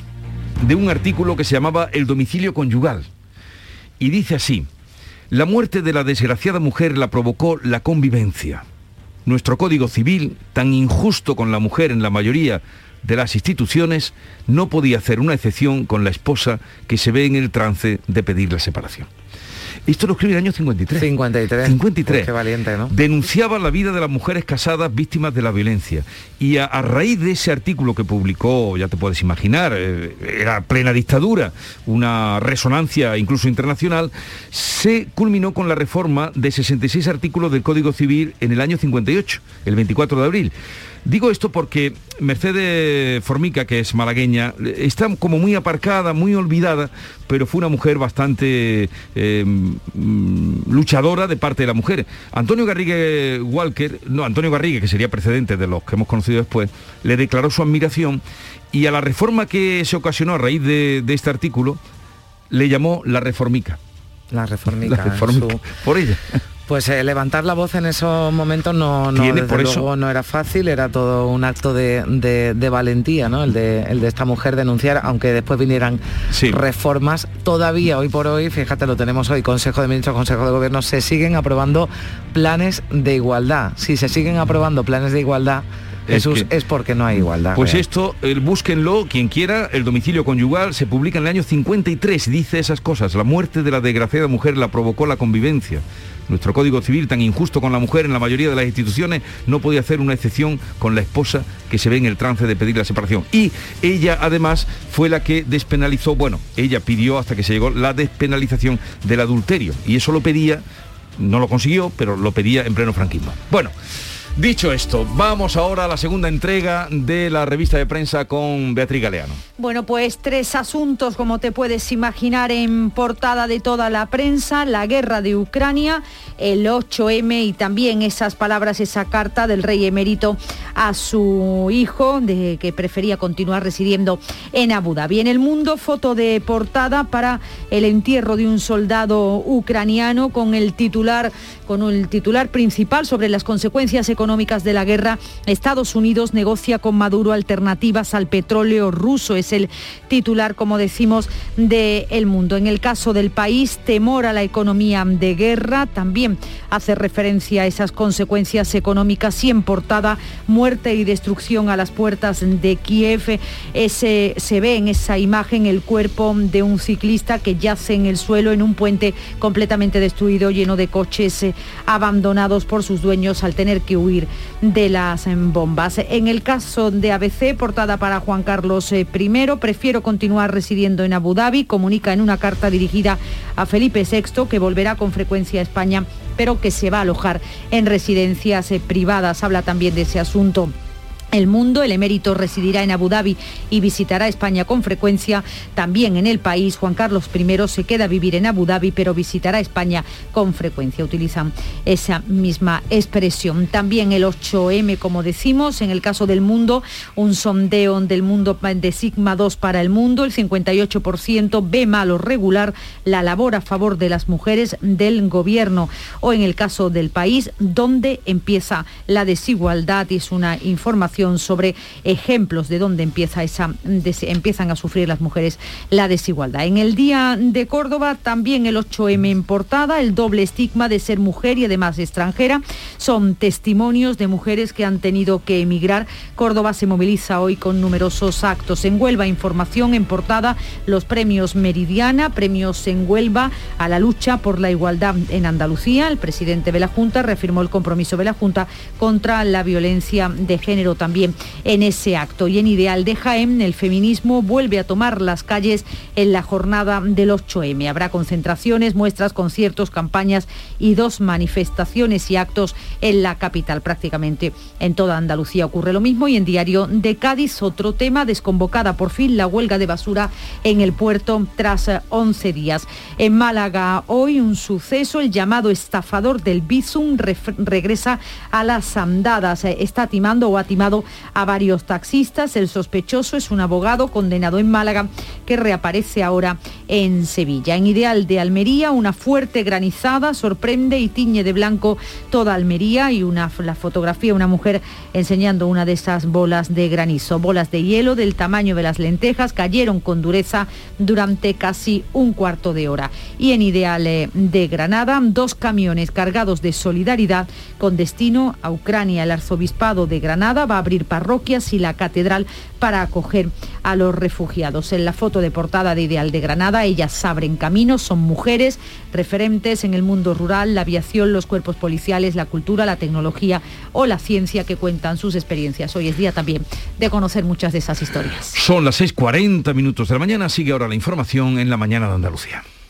de un artículo que se llamaba El domicilio conyugal. Y dice así, la muerte de la desgraciada mujer la provocó la convivencia nuestro Código Civil, tan injusto con la mujer en la mayoría de las instituciones, no podía hacer una excepción con la esposa que se ve en el trance de pedir la separación. Esto lo escribe en el año 53. 53. 53. qué valiente, ¿no? Denunciaba la vida de las mujeres casadas víctimas de la violencia. Y a, raíz de ese artículo que publicó, ya te puedes imaginar, eh, era plena dictadura, una resonancia incluso internacional, se culminó con la reforma de 66 artículos del Código Civil en el año 58, el 24 de abril. Digo esto porque Mercedes Formica, que es malagueña, está como muy aparcada, muy olvidada, pero fue una mujer bastante eh, mm, luchadora de parte de la mujer. Antonio Garrigue Walker, no, Antonio Garrigue, que sería precedente de los que hemos conocido después, le declaró su admiración y a la reforma que se ocasionó a raíz de, este artículo, le llamó la reformica. La reformica. La reformica, por ella. Pues eh, levantar la voz en esos momentos no, no, por eso? no era fácil, era todo un acto de, valentía, ¿no? El de, el de, esta mujer denunciar, aunque después vinieran reformas. Todavía hoy por hoy, fíjate, lo tenemos hoy, Consejo de Ministros, Consejo de Gobierno, se siguen aprobando planes de igualdad. Si se siguen aprobando planes de igualdad, Jesús, es, porque no hay igualdad. Pues esto, el, búsquenlo, quien quiera, el domicilio conyugal se publica en el año 53, dice esas cosas. La muerte de la desgraciada mujer la provocó la convivencia. Nuestro Código Civil, tan injusto con la mujer en la mayoría de las instituciones, no podía hacer una excepción con la esposa que se ve en el trance de pedir la separación. Y ella además fue la que despenalizó, bueno, ella pidió hasta que se llegó la despenalización del adulterio. Y eso lo pedía, no lo consiguió, pero lo pedía en pleno franquismo. Bueno. Dicho esto, vamos ahora a la segunda entrega de la revista de prensa con Beatriz Galeano. Bueno, pues tres asuntos, como te puedes imaginar, en portada de toda la prensa, la guerra de Ucrania, el 8M y también esas palabras, esa carta del rey emérito a su hijo, de que prefería continuar residiendo en Abu Dhabi. En el mundo, foto de portada para el entierro de un soldado ucraniano con el titular, con el titular principal sobre las consecuencias económicas económicas de la guerra, Estados Unidos negocia con Maduro alternativas al petróleo ruso. Es el titular, como decimos, de Mundo. En el caso del país, temor a la economía de guerra, también hace referencia a esas consecuencias económicas y en portada, muerte y destrucción a las puertas de Kiev. Ese, se ve en esa imagen el cuerpo de un ciclista que yace en el suelo en un puente completamente destruido, lleno de coches eh, abandonados por sus dueños al tener que huir de las bombas. En el caso de ABC, portada para Juan Carlos eh, I, prefiero continuar residiendo en Abu Dhabi, comunica en una carta dirigida a Felipe VI que volverá con frecuencia a España, pero que se va a alojar en residencias eh, privadas. Habla también de ese asunto el mundo. El emérito residirá en Abu Dhabi y visitará España con frecuencia. También en el país, Juan Carlos I se queda a vivir en Abu Dhabi, pero visitará España con frecuencia. Utilizan esa misma expresión. También el 8M, como decimos, en el caso del mundo, un sondeo del mundo de Sigma 2 para el mundo. El 58% ve mal o regular la labor a favor de las mujeres del gobierno. O en el caso del país, donde empieza la desigualdad y es una información sobre ejemplos de dónde empieza esa, empiezan a sufrir las mujeres la desigualdad. En el Día de Córdoba también el 8M en portada, el doble estigma de ser mujer y además extranjera. Son testimonios de mujeres que han tenido que emigrar. Córdoba se moviliza hoy con numerosos actos. En Huelva, información en portada, los premios Meridiana, premios en Huelva a la lucha por la igualdad en Andalucía. El presidente de la Junta reafirmó el compromiso de la Junta contra la violencia de género también en ese acto. Y en Ideal de Jaén, el feminismo vuelve a tomar las calles en la jornada del 8M. Habrá concentraciones, muestras, conciertos, campañas y dos manifestaciones y actos en la capital. Prácticamente en toda Andalucía ocurre lo mismo. Y en Diario de Cádiz, otro tema, desconvocada por fin la huelga de basura en el puerto tras 11 días. En Málaga, hoy un suceso, el llamado estafador del Bizum regresa a las andadas. Está timando o ha timado a varios taxistas. El sospechoso es un abogado condenado en Málaga que reaparece ahora en Sevilla. En Ideal de Almería, una fuerte granizada sorprende y tiñe de blanco toda Almería y una, la fotografía, una mujer enseñando una de esas bolas de granizo. Bolas de hielo del tamaño de las lentejas cayeron con dureza durante casi un cuarto de hora. Y en Ideal eh, de Granada, dos camiones cargados de solidaridad con destino a Ucrania. El arzobispado de Granada va a abrir parroquias y la catedral para acoger a los refugiados. En la foto de portada de Ideal de Granada, ellas abren caminos, son mujeres referentes en el mundo rural, la aviación, los cuerpos policiales, la cultura, la tecnología o la ciencia que cuentan sus experiencias. Hoy es día también de conocer muchas de esas historias. Son las 6.40 minutos de la mañana, sigue ahora la información en la mañana de Andalucía.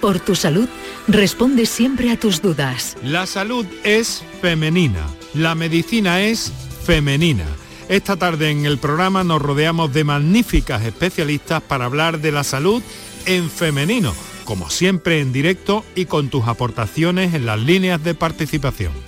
por tu salud, responde siempre a tus dudas. La salud es femenina, la medicina es femenina. Esta tarde en el programa nos rodeamos de magníficas especialistas para hablar de la salud en femenino, como siempre en directo y con tus aportaciones en las líneas de participación.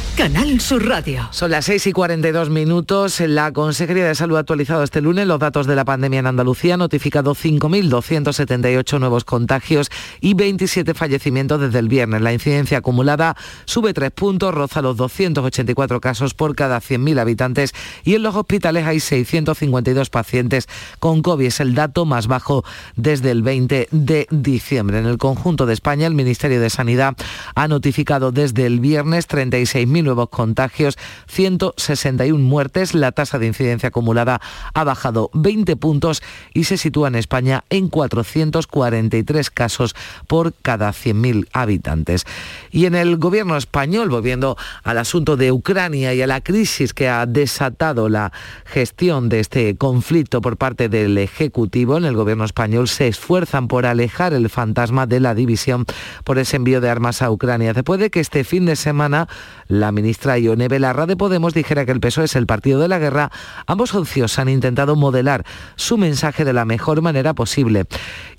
Canal Sur Radio. Son las 6 y 42 minutos. La Consejería de Salud ha actualizado este lunes los datos de la pandemia en Andalucía. Notificado 5.278 nuevos contagios y 27 fallecimientos desde el viernes. La incidencia acumulada sube 3 puntos, roza los 284 casos por cada 100.000 habitantes y en los hospitales hay 652 pacientes con COVID. Es el dato más bajo desde el 20 de diciembre. En el conjunto de España, el Ministerio de Sanidad ha notificado desde el viernes 36.000 nuevos contagios, 161 muertes. La tasa de incidencia acumulada ha bajado 20 puntos y se sitúa en España en 443 casos por cada 100.000 habitantes. Y en el gobierno español, volviendo al asunto de Ucrania y a la crisis que ha desatado la gestión de este conflicto por parte del Ejecutivo, en el gobierno español se esfuerzan por alejar el fantasma de la división por ese envío de armas a Ucrania. Después de que este fin de semana la ministra Ione Belarra de Podemos dijera que el PSOE es el partido de la guerra, ambos socios han intentado modelar su mensaje de la mejor manera posible.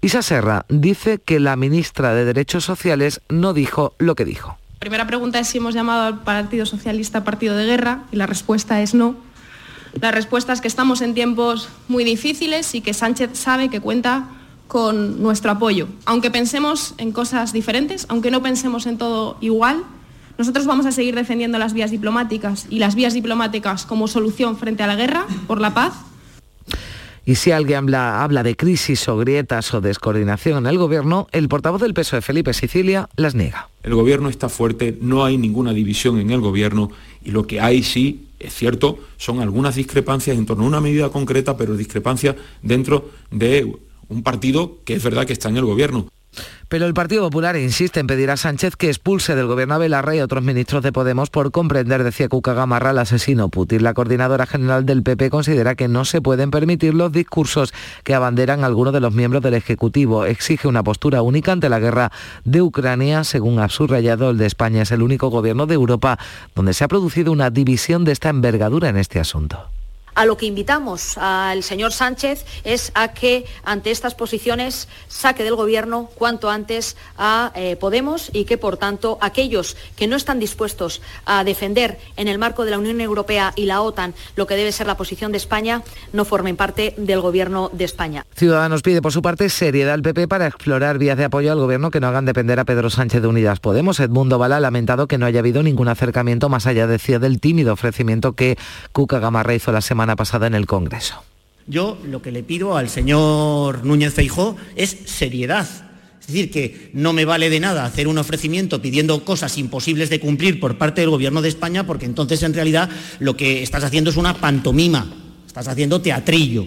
Isa Serra dice que la ministra de Derechos Sociales no dijo lo que dijo. La primera pregunta es si hemos llamado al Partido Socialista partido de guerra y la respuesta es no. La respuesta es que estamos en tiempos muy difíciles y que Sánchez sabe que cuenta con nuestro apoyo. Aunque pensemos en cosas diferentes, aunque no pensemos en todo igual, nosotros vamos a seguir defendiendo las vías diplomáticas y las vías diplomáticas como solución frente a la guerra, por la paz. Y si alguien habla, habla de crisis o grietas o descoordinación en el gobierno, el portavoz del peso de Felipe Sicilia las niega. El gobierno está fuerte, no hay ninguna división en el gobierno y lo que hay sí, es cierto, son algunas discrepancias en torno a una medida concreta, pero discrepancias dentro de un partido que es verdad que está en el gobierno. Pero el Partido Popular insiste en pedir a Sánchez que expulse del gobierno a Belarra y a otros ministros de Podemos por comprender, decía Cuca Gamarra, al asesino Putin. La coordinadora general del PP considera que no se pueden permitir los discursos que abanderan algunos de los miembros del Ejecutivo. Exige una postura única ante la guerra de Ucrania. Según ha subrayado, el de España es el único gobierno de Europa donde se ha producido una división de esta envergadura en este asunto. A lo que invitamos al señor Sánchez es a que ante estas posiciones saque del Gobierno cuanto antes a eh, Podemos y que, por tanto, aquellos que no están dispuestos a defender en el marco de la Unión Europea y la OTAN lo que debe ser la posición de España no formen parte del Gobierno de España. Ciudadanos pide, por su parte, seriedad al PP para explorar vías de apoyo al Gobierno que no hagan depender a Pedro Sánchez de Unidas Podemos. Edmundo Bala ha lamentado que no haya habido ningún acercamiento más allá, decía, del tímido ofrecimiento que Cuca Gamarra hizo la semana pasada en el Congreso. Yo lo que le pido al señor Núñez Feijó es seriedad. Es decir, que no me vale de nada hacer un ofrecimiento pidiendo cosas imposibles de cumplir por parte del Gobierno de España, porque entonces en realidad lo que estás haciendo es una pantomima, estás haciendo teatrillo.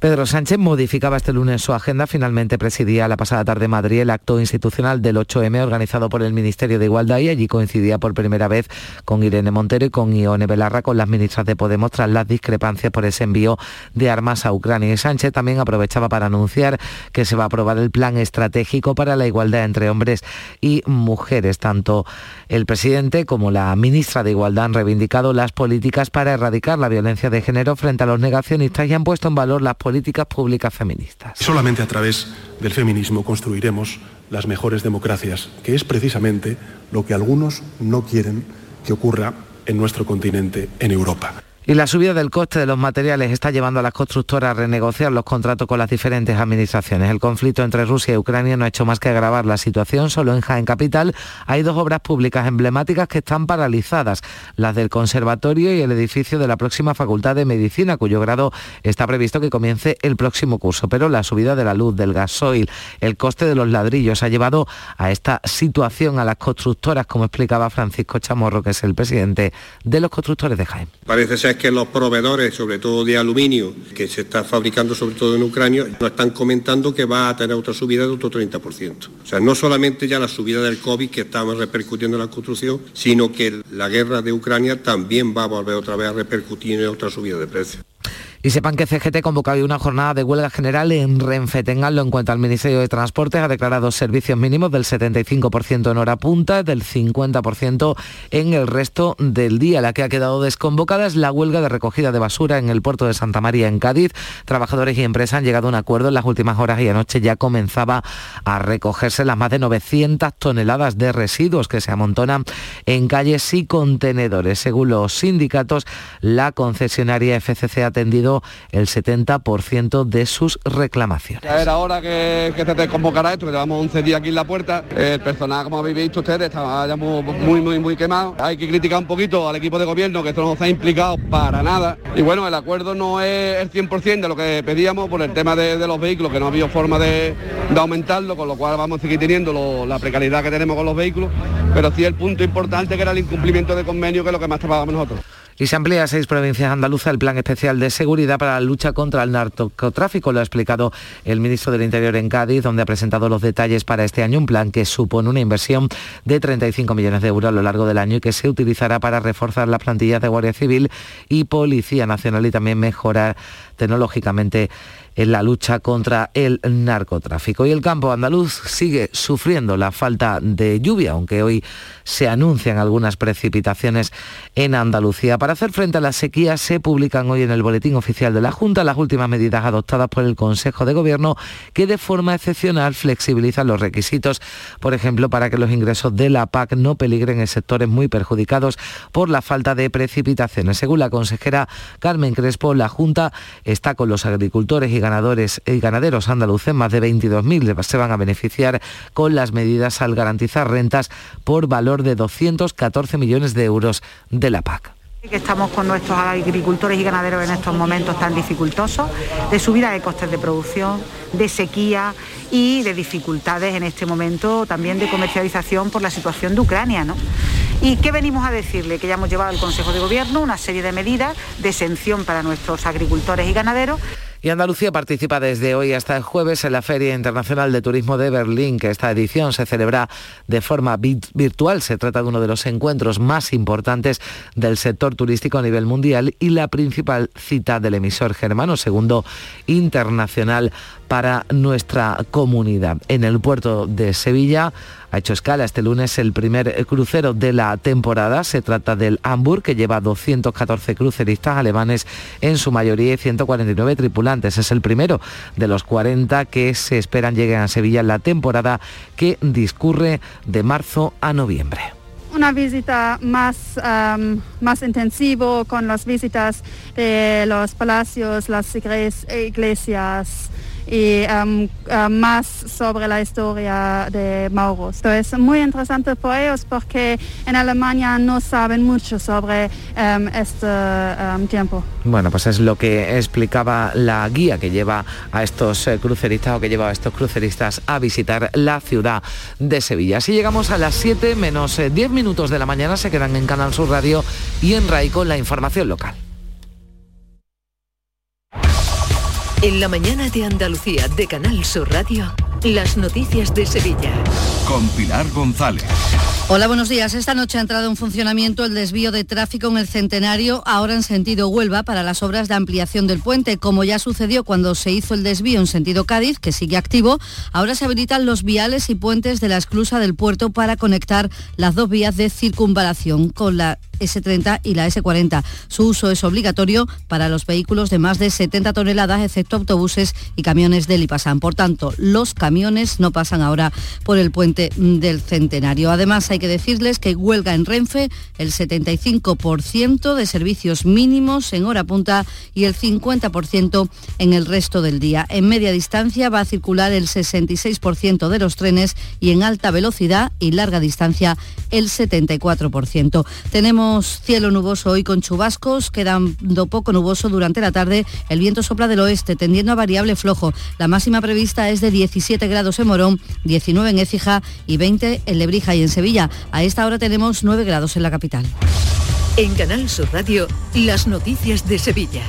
Pedro Sánchez modificaba este lunes su agenda. Finalmente presidía la pasada tarde en Madrid el acto institucional del 8M organizado por el Ministerio de Igualdad y allí coincidía por primera vez con Irene Montero y con Ione Belarra, con las ministras de Podemos, tras las discrepancias por ese envío de armas a Ucrania. Y Sánchez también aprovechaba para anunciar que se va a aprobar el plan estratégico para la igualdad entre hombres y mujeres. Tanto el presidente como la ministra de Igualdad han reivindicado las políticas para erradicar la violencia de género frente a los negacionistas y han puesto en valor las políticas públicas feministas. Solamente a través del feminismo construiremos las mejores democracias, que es precisamente lo que algunos no quieren que ocurra en nuestro continente, en Europa. Y la subida del coste de los materiales está llevando a las constructoras a renegociar los contratos con las diferentes administraciones. El conflicto entre Rusia y Ucrania no ha hecho más que agravar la situación. Solo en Jaén Capital hay dos obras públicas emblemáticas que están paralizadas, las del Conservatorio y el edificio de la próxima Facultad de Medicina, cuyo grado está previsto que comience el próximo curso. Pero la subida de la luz, del gasoil, el coste de los ladrillos ha llevado a esta situación a las constructoras, como explicaba Francisco Chamorro, que es el presidente de los constructores de Jaén. Que los proveedores, sobre todo de aluminio, que se está fabricando sobre todo en Ucrania, nos están comentando que va a tener otra subida de otro 30%. O sea, no solamente ya la subida del COVID que estamos repercutiendo en la construcción, sino que la guerra de Ucrania también va a volver otra vez a repercutir en otra subida de precios. Y sepan que CGT convoca hoy una jornada de huelga general en Renfe. En cuenta. El Ministerio de Transportes ha declarado servicios mínimos del 75% en hora punta, del 50% en el resto del día. La que ha quedado desconvocada es la huelga de recogida de basura en el puerto de Santa María, en Cádiz. Trabajadores y empresas han llegado a un acuerdo en las últimas horas y anoche ya comenzaba a recogerse las más de 900 toneladas de residuos que se amontonan en calles y contenedores. Según los sindicatos, la concesionaria FCC ha atendido el 70% de sus reclamaciones. Ya era hora que, que se te convocara esto, que llevamos 11 días aquí en la puerta. El personal, como habéis visto ustedes, estaba ya muy, muy, muy, quemado. Hay que criticar un poquito al equipo de gobierno, que esto no se ha implicado para nada. Y bueno, el acuerdo no es el 100% de lo que pedíamos por el tema de, los vehículos, que no ha habido forma de, aumentarlo, con lo cual vamos a seguir teniendo la precariedad que tenemos con los vehículos, pero sí el punto importante que era el incumplimiento de convenio, que es lo que más trabajamos nosotros. Y se amplía a seis provincias andaluzas el plan especial de seguridad para la lucha contra el narcotráfico. Lo ha explicado el ministro del Interior en Cádiz, donde ha presentado los detalles para este año. Un plan que supone una inversión de 35 millones de euros a lo largo del año y que se utilizará para reforzar las plantillas de Guardia Civil y Policía Nacional y también mejorar tecnológicamente en la lucha contra el narcotráfico. Y el campo andaluz sigue sufriendo la falta de lluvia, aunque hoy se anuncian algunas precipitaciones en Andalucía. Para hacer frente a la sequía se publican hoy en el Boletín Oficial de la Junta las últimas medidas adoptadas por el Consejo de Gobierno que de forma excepcional flexibilizan los requisitos, por ejemplo, para que los ingresos de la PAC no peligren en sectores muy perjudicados por la falta de precipitaciones. Según la consejera Carmen Crespo, la Junta está con los agricultores y ganadores y ganaderos andaluces, más de 22.000 se van a beneficiar con las medidas al garantizar rentas por valor de 214 millones de euros de la PAC que estamos con nuestros agricultores y ganaderos en estos momentos tan dificultosos, de subida de costes de producción, de sequía y de dificultades en este momento también de comercialización por la situación de Ucrania. ¿no? ¿Y qué venimos a decirle? Que ya hemos llevado al Consejo de Gobierno una serie de medidas de exención para nuestros agricultores y ganaderos. Y Andalucía participa desde hoy hasta el jueves en la Feria Internacional de Turismo de Berlín, que esta edición se celebra de forma virtual. Se trata de uno de los encuentros más importantes del sector turístico a nivel mundial y la principal cita del emisor germano, segundo internacional para nuestra comunidad. En el puerto de Sevilla ha hecho escala este lunes el primer crucero de la temporada. Se trata del Hamburg, que lleva 214 cruceristas alemanes, en su mayoría y 149 tripulantes. Es el primero de los 40 que se esperan lleguen a Sevilla en la temporada que discurre de marzo a noviembre una visita más, más intensivo con las visitas de los palacios, las iglesias, y um, uh, más sobre la historia de Mauros. Esto es muy interesante para ellos porque en Alemania no saben mucho sobre um, este tiempo. Bueno, pues es lo que explicaba la guía que lleva a estos eh, cruceristas o que lleva a estos cruceristas a visitar la ciudad de Sevilla. Si llegamos a las 7 menos 10 eh, minutos de la mañana, se quedan en Canal Sur Radio y en RAI con la información local. En la mañana de Andalucía de Canal Sur Radio, las noticias de Sevilla. Con Pilar González. Hola, buenos días. Esta noche ha entrado en funcionamiento el desvío de tráfico en el Centenario, ahora en sentido Huelva, para las obras de ampliación del puente. Como ya sucedió cuando se hizo el desvío en sentido Cádiz, que sigue activo, ahora se habilitan los viales y puentes de la esclusa del puerto para conectar las dos vías de circunvalación con la S30 y la S40. Su uso es obligatorio para los vehículos de más de 70 toneladas, excepto autobuses y camiones del IPASAN. Por tanto, los camiones no pasan ahora por el puente del Centenario. Además, hay que decirles que huelga en Renfe el 75% de servicios mínimos en hora punta y el 50% en el resto del día. En media distancia va a circular el 66% de los trenes y en alta velocidad y larga distancia el 74%. Tenemos cielo nuboso hoy con chubascos, quedando poco nuboso durante la tarde. El viento sopla del oeste, tendiendo a variable flojo. La máxima prevista es de 17 grados en Morón, 19 en Écija y 20 en Lebrija y en Sevilla. A esta hora tenemos 9 grados en la capital. En Canal Sur Radio, las noticias de Sevilla.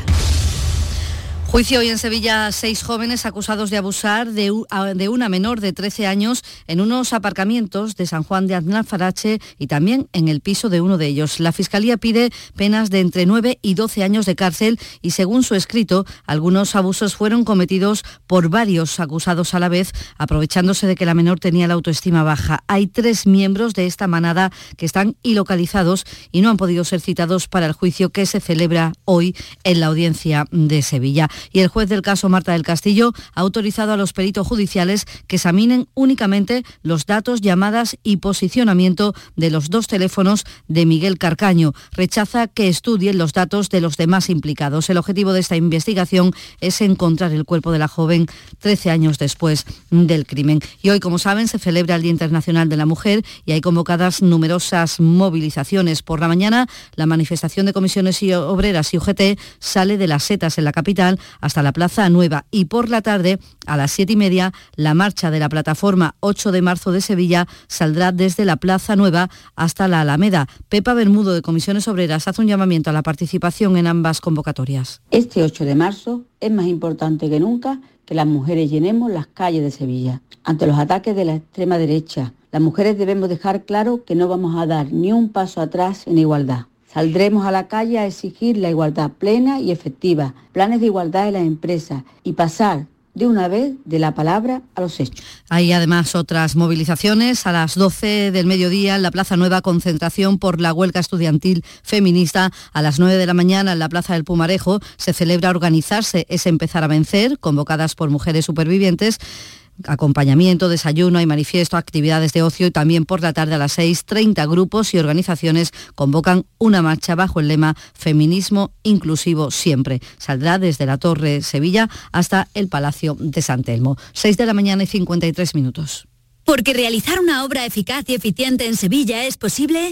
Juicio hoy en Sevilla seis jóvenes acusados de abusar de, una menor de 13 años en unos aparcamientos de San Juan de Aznalfarache y también en el piso de uno de ellos. La Fiscalía pide penas de entre 9 y 12 años de cárcel y según su escrito, algunos abusos fueron cometidos por varios acusados a la vez, aprovechándose de que la menor tenía la autoestima baja. Hay tres miembros de esta manada que están ilocalizados y no han podido ser citados para el juicio que se celebra hoy en la audiencia de Sevilla y el juez del caso Marta del Castillo ha autorizado a los peritos judiciales que examinen únicamente los datos, llamadas y posicionamiento de los dos teléfonos de Miguel Carcaño. Rechaza que estudien los datos de los demás implicados. El objetivo de esta investigación es encontrar el cuerpo de la joven 13 años después del crimen. Y hoy, como saben, se celebra el Día Internacional de la Mujer y hay convocadas numerosas movilizaciones. Por la mañana, la manifestación de comisiones y obreras y UGT sale de las setas en la capital hasta la Plaza Nueva y por la tarde, a las siete y media, la marcha de la plataforma 8 de marzo de Sevilla saldrá desde la Plaza Nueva hasta la Alameda. Pepa Bermudo de Comisiones Obreras hace un llamamiento a la participación en ambas convocatorias. Este 8 de marzo es más importante que nunca que las mujeres llenemos las calles de Sevilla. Ante los ataques de la extrema derecha, las mujeres debemos dejar claro que no vamos a dar ni un paso atrás en igualdad Saldremos a la calle a exigir la igualdad plena y efectiva, planes de igualdad en las empresas y pasar de una vez de la palabra a los hechos. Hay además otras movilizaciones. A las 12 del mediodía en la Plaza Nueva, concentración por la huelga estudiantil feminista. A las 9 de la mañana en la Plaza del Pumarejo se celebra organizarse es empezar a vencer, convocadas por mujeres supervivientes acompañamiento, desayuno, hay manifiesto, actividades de ocio y también por la tarde a las 6, 30 grupos y organizaciones convocan una marcha bajo el lema Feminismo inclusivo siempre. Saldrá desde la Torre Sevilla hasta el Palacio de San Telmo. 6 de la mañana y 53 minutos. Porque realizar una obra eficaz y eficiente en Sevilla es posible.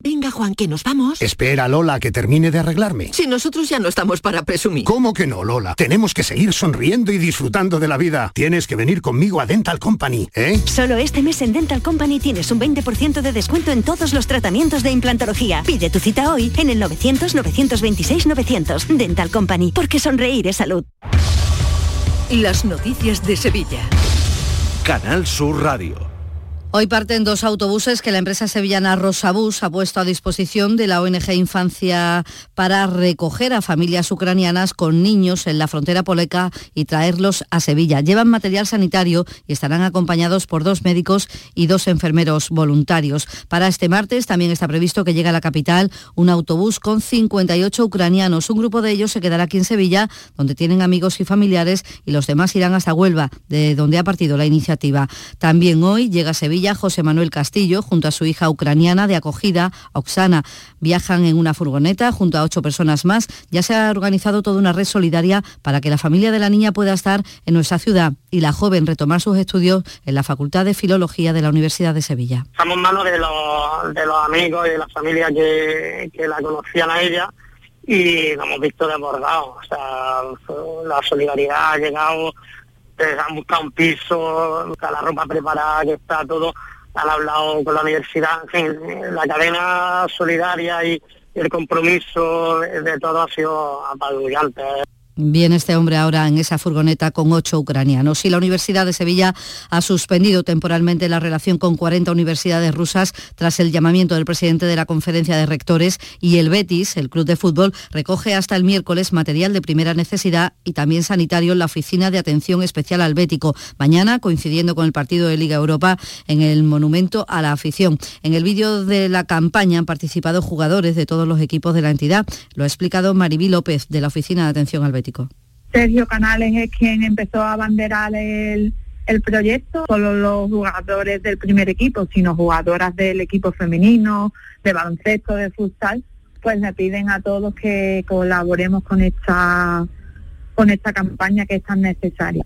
Venga, Juan, que nos vamos. Espera, Lola, que termine de arreglarme. Si nosotros ya no estamos para presumir. ¿Cómo que no, Lola? Tenemos que seguir sonriendo y disfrutando de la vida. Tienes que venir conmigo a Dental Company, ¿eh? Solo este mes en Dental Company tienes un 20% de descuento en todos los tratamientos de implantología. Pide tu cita hoy en el 900-926-900. Dental Company, porque sonreír es salud. Las noticias de Sevilla. Canal Sur Radio. Hoy parten dos autobuses que la empresa sevillana Rosabús ha puesto a disposición de la ONG Infancia para recoger a familias ucranianas con niños en la frontera polaca y traerlos a Sevilla. Llevan material sanitario y estarán acompañados por dos médicos y dos enfermeros voluntarios. Para este martes también está previsto que llegue a la capital un autobús con 58 ucranianos. Un grupo de ellos se quedará aquí en Sevilla, donde tienen amigos y familiares, y los demás irán hasta Huelva, de donde ha partido la iniciativa. También hoy llega a Sevilla José Manuel Castillo, junto a su hija ucraniana de acogida, Oksana. Viajan en una furgoneta junto a ocho personas más. Ya se ha organizado toda una red solidaria para que la familia de la niña pueda estar en nuestra ciudad y la joven retomar sus estudios en la Facultad de Filología de la Universidad de Sevilla. Estamos en manos de los, amigos y de la familia que, la conocían a ella y lo hemos visto desbordado. O la solidaridad ha llegado han buscado un piso, la ropa preparada, que está todo, han hablado con la universidad, en fin, la cadena solidaria y el compromiso de todo ha sido apabullante. Viene este hombre ahora en esa furgoneta con ocho ucranianos. Y la Universidad de Sevilla ha suspendido temporalmente la relación con 40 universidades rusas tras el llamamiento del presidente de la conferencia de rectores y el Betis, el club de fútbol, recoge hasta el miércoles material de primera necesidad y también sanitario en la Oficina de Atención Especial al Bético. Mañana, coincidiendo con el partido de Liga Europa, en el Monumento a la Afición. En el vídeo de la campaña han participado jugadores de todos los equipos de la entidad. Lo ha explicado Maribí López, de la Oficina de Atención al Bético. Sergio Canales es quien empezó a abanderar el, el proyecto, solo los jugadores del primer equipo, sino jugadoras del equipo femenino, de baloncesto, de futsal, pues le piden a todos que colaboremos con esta con esta campaña que es tan necesaria.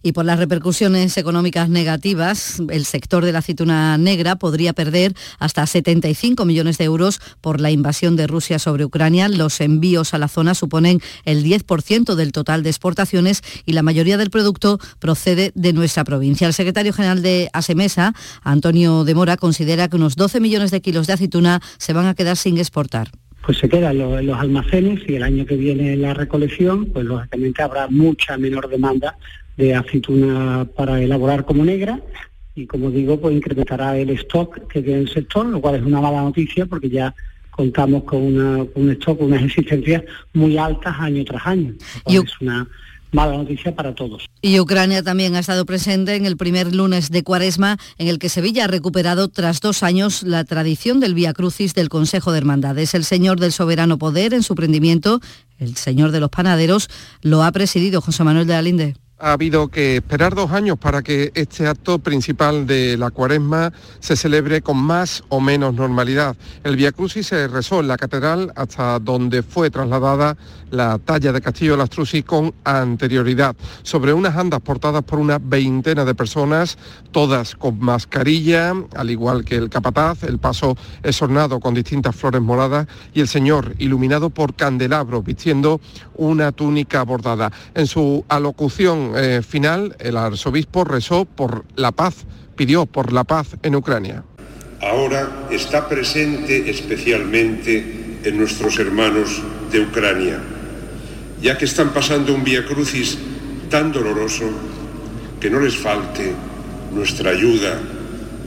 Y por las repercusiones económicas negativas, el sector de la aceituna negra podría perder hasta 75 millones de euros por la invasión de Rusia sobre Ucrania. Los envíos a la zona suponen el 10% del total de exportaciones y la mayoría del producto procede de nuestra provincia. El secretario general de ASEMESA, Antonio de Mora, considera que unos 12 millones de kilos de aceituna se van a quedar sin exportar pues se quedan los, almacenes y el año que viene la recolección, pues lógicamente habrá mucha menor demanda de aceituna para elaborar como negra y como digo, pues incrementará el stock que tiene el sector, lo cual es una mala noticia porque ya contamos con, un stock, unas existencias muy altas año tras año. Es una mala noticia para todos. Y Ucrania también ha estado presente en el primer lunes de Cuaresma, en el que Sevilla ha recuperado tras dos años la tradición del Vía Crucis del Consejo de Hermandades. El Señor del Soberano Poder, en su prendimiento, el Señor de los Panaderos, lo ha presidido José Manuel de Alinde ha habido que esperar dos años para que este acto principal de la cuaresma se celebre con más o menos normalidad. El Via Crucis se rezó en la catedral hasta donde fue trasladada la talla de Castillo de las Trusis con anterioridad, sobre unas andas portadas por una veintena de personas, todas con mascarilla, al igual que el capataz, el paso es ornado con distintas flores moradas y el Señor iluminado por candelabros, vistiendo una túnica bordada. En su alocución eh, final, el arzobispo rezó por la paz, pidió por la paz en Ucrania. ahora está presente especialmente en nuestros hermanos de Ucrania, ya que están pasando un vía crucis tan doloroso que no les falte nuestra ayuda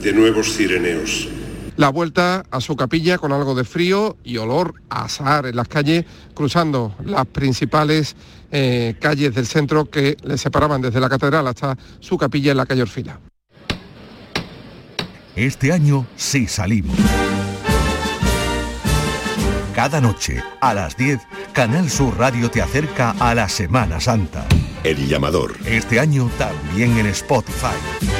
de nuevos cireneos. La vuelta a su capilla con algo de frío y olor a azar en las calles, cruzando las principales eh, calles del centro que le separaban desde la catedral hasta su capilla en la calle Orfila. Este año sí salimos. Cada noche, a las 10, Canal Sur Radio te acerca a la Semana Santa. El llamador. Este año también en Spotify.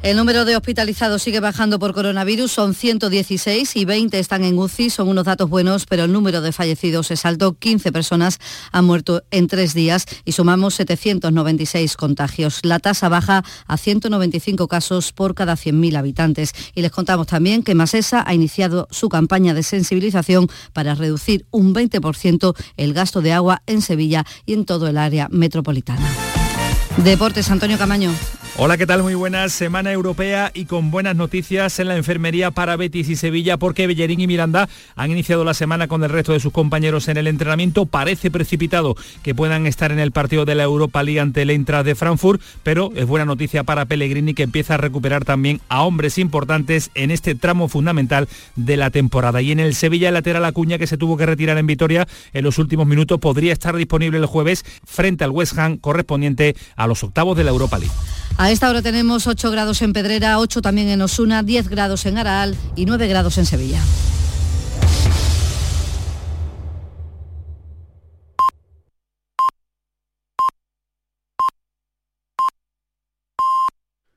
El número de hospitalizados sigue bajando por coronavirus, son 116 y 20 están en UCI, son unos datos buenos, pero el número de fallecidos es alto, 15 personas han muerto en tres días y sumamos 796 contagios. La tasa baja a 195 casos por cada 100.000 habitantes. Y les contamos también que Masesa ha iniciado su campaña de sensibilización para reducir un 20% el gasto de agua en Sevilla y en todo el área metropolitana. Deportes, Antonio Camaño. Hola, ¿qué tal? Muy buenas. Semana europea y con buenas noticias en la enfermería para Betis y Sevilla porque Bellerín y Miranda han iniciado la semana con el resto de sus compañeros en el entrenamiento. Parece precipitado que puedan estar en el partido de la Europa League ante el Eintracht de Frankfurt, pero es buena noticia para Pellegrini que empieza a recuperar también a hombres importantes en este tramo fundamental de la temporada. Y en el Sevilla, lateral Acuña que se tuvo que retirar en Vitoria en los últimos minutos podría estar disponible el jueves frente al West Ham correspondiente a los octavos de la Europa League. A esta hora tenemos 8 grados en Pedrera, 8 también en Osuna, 10 grados en Araal y 9 grados en Sevilla.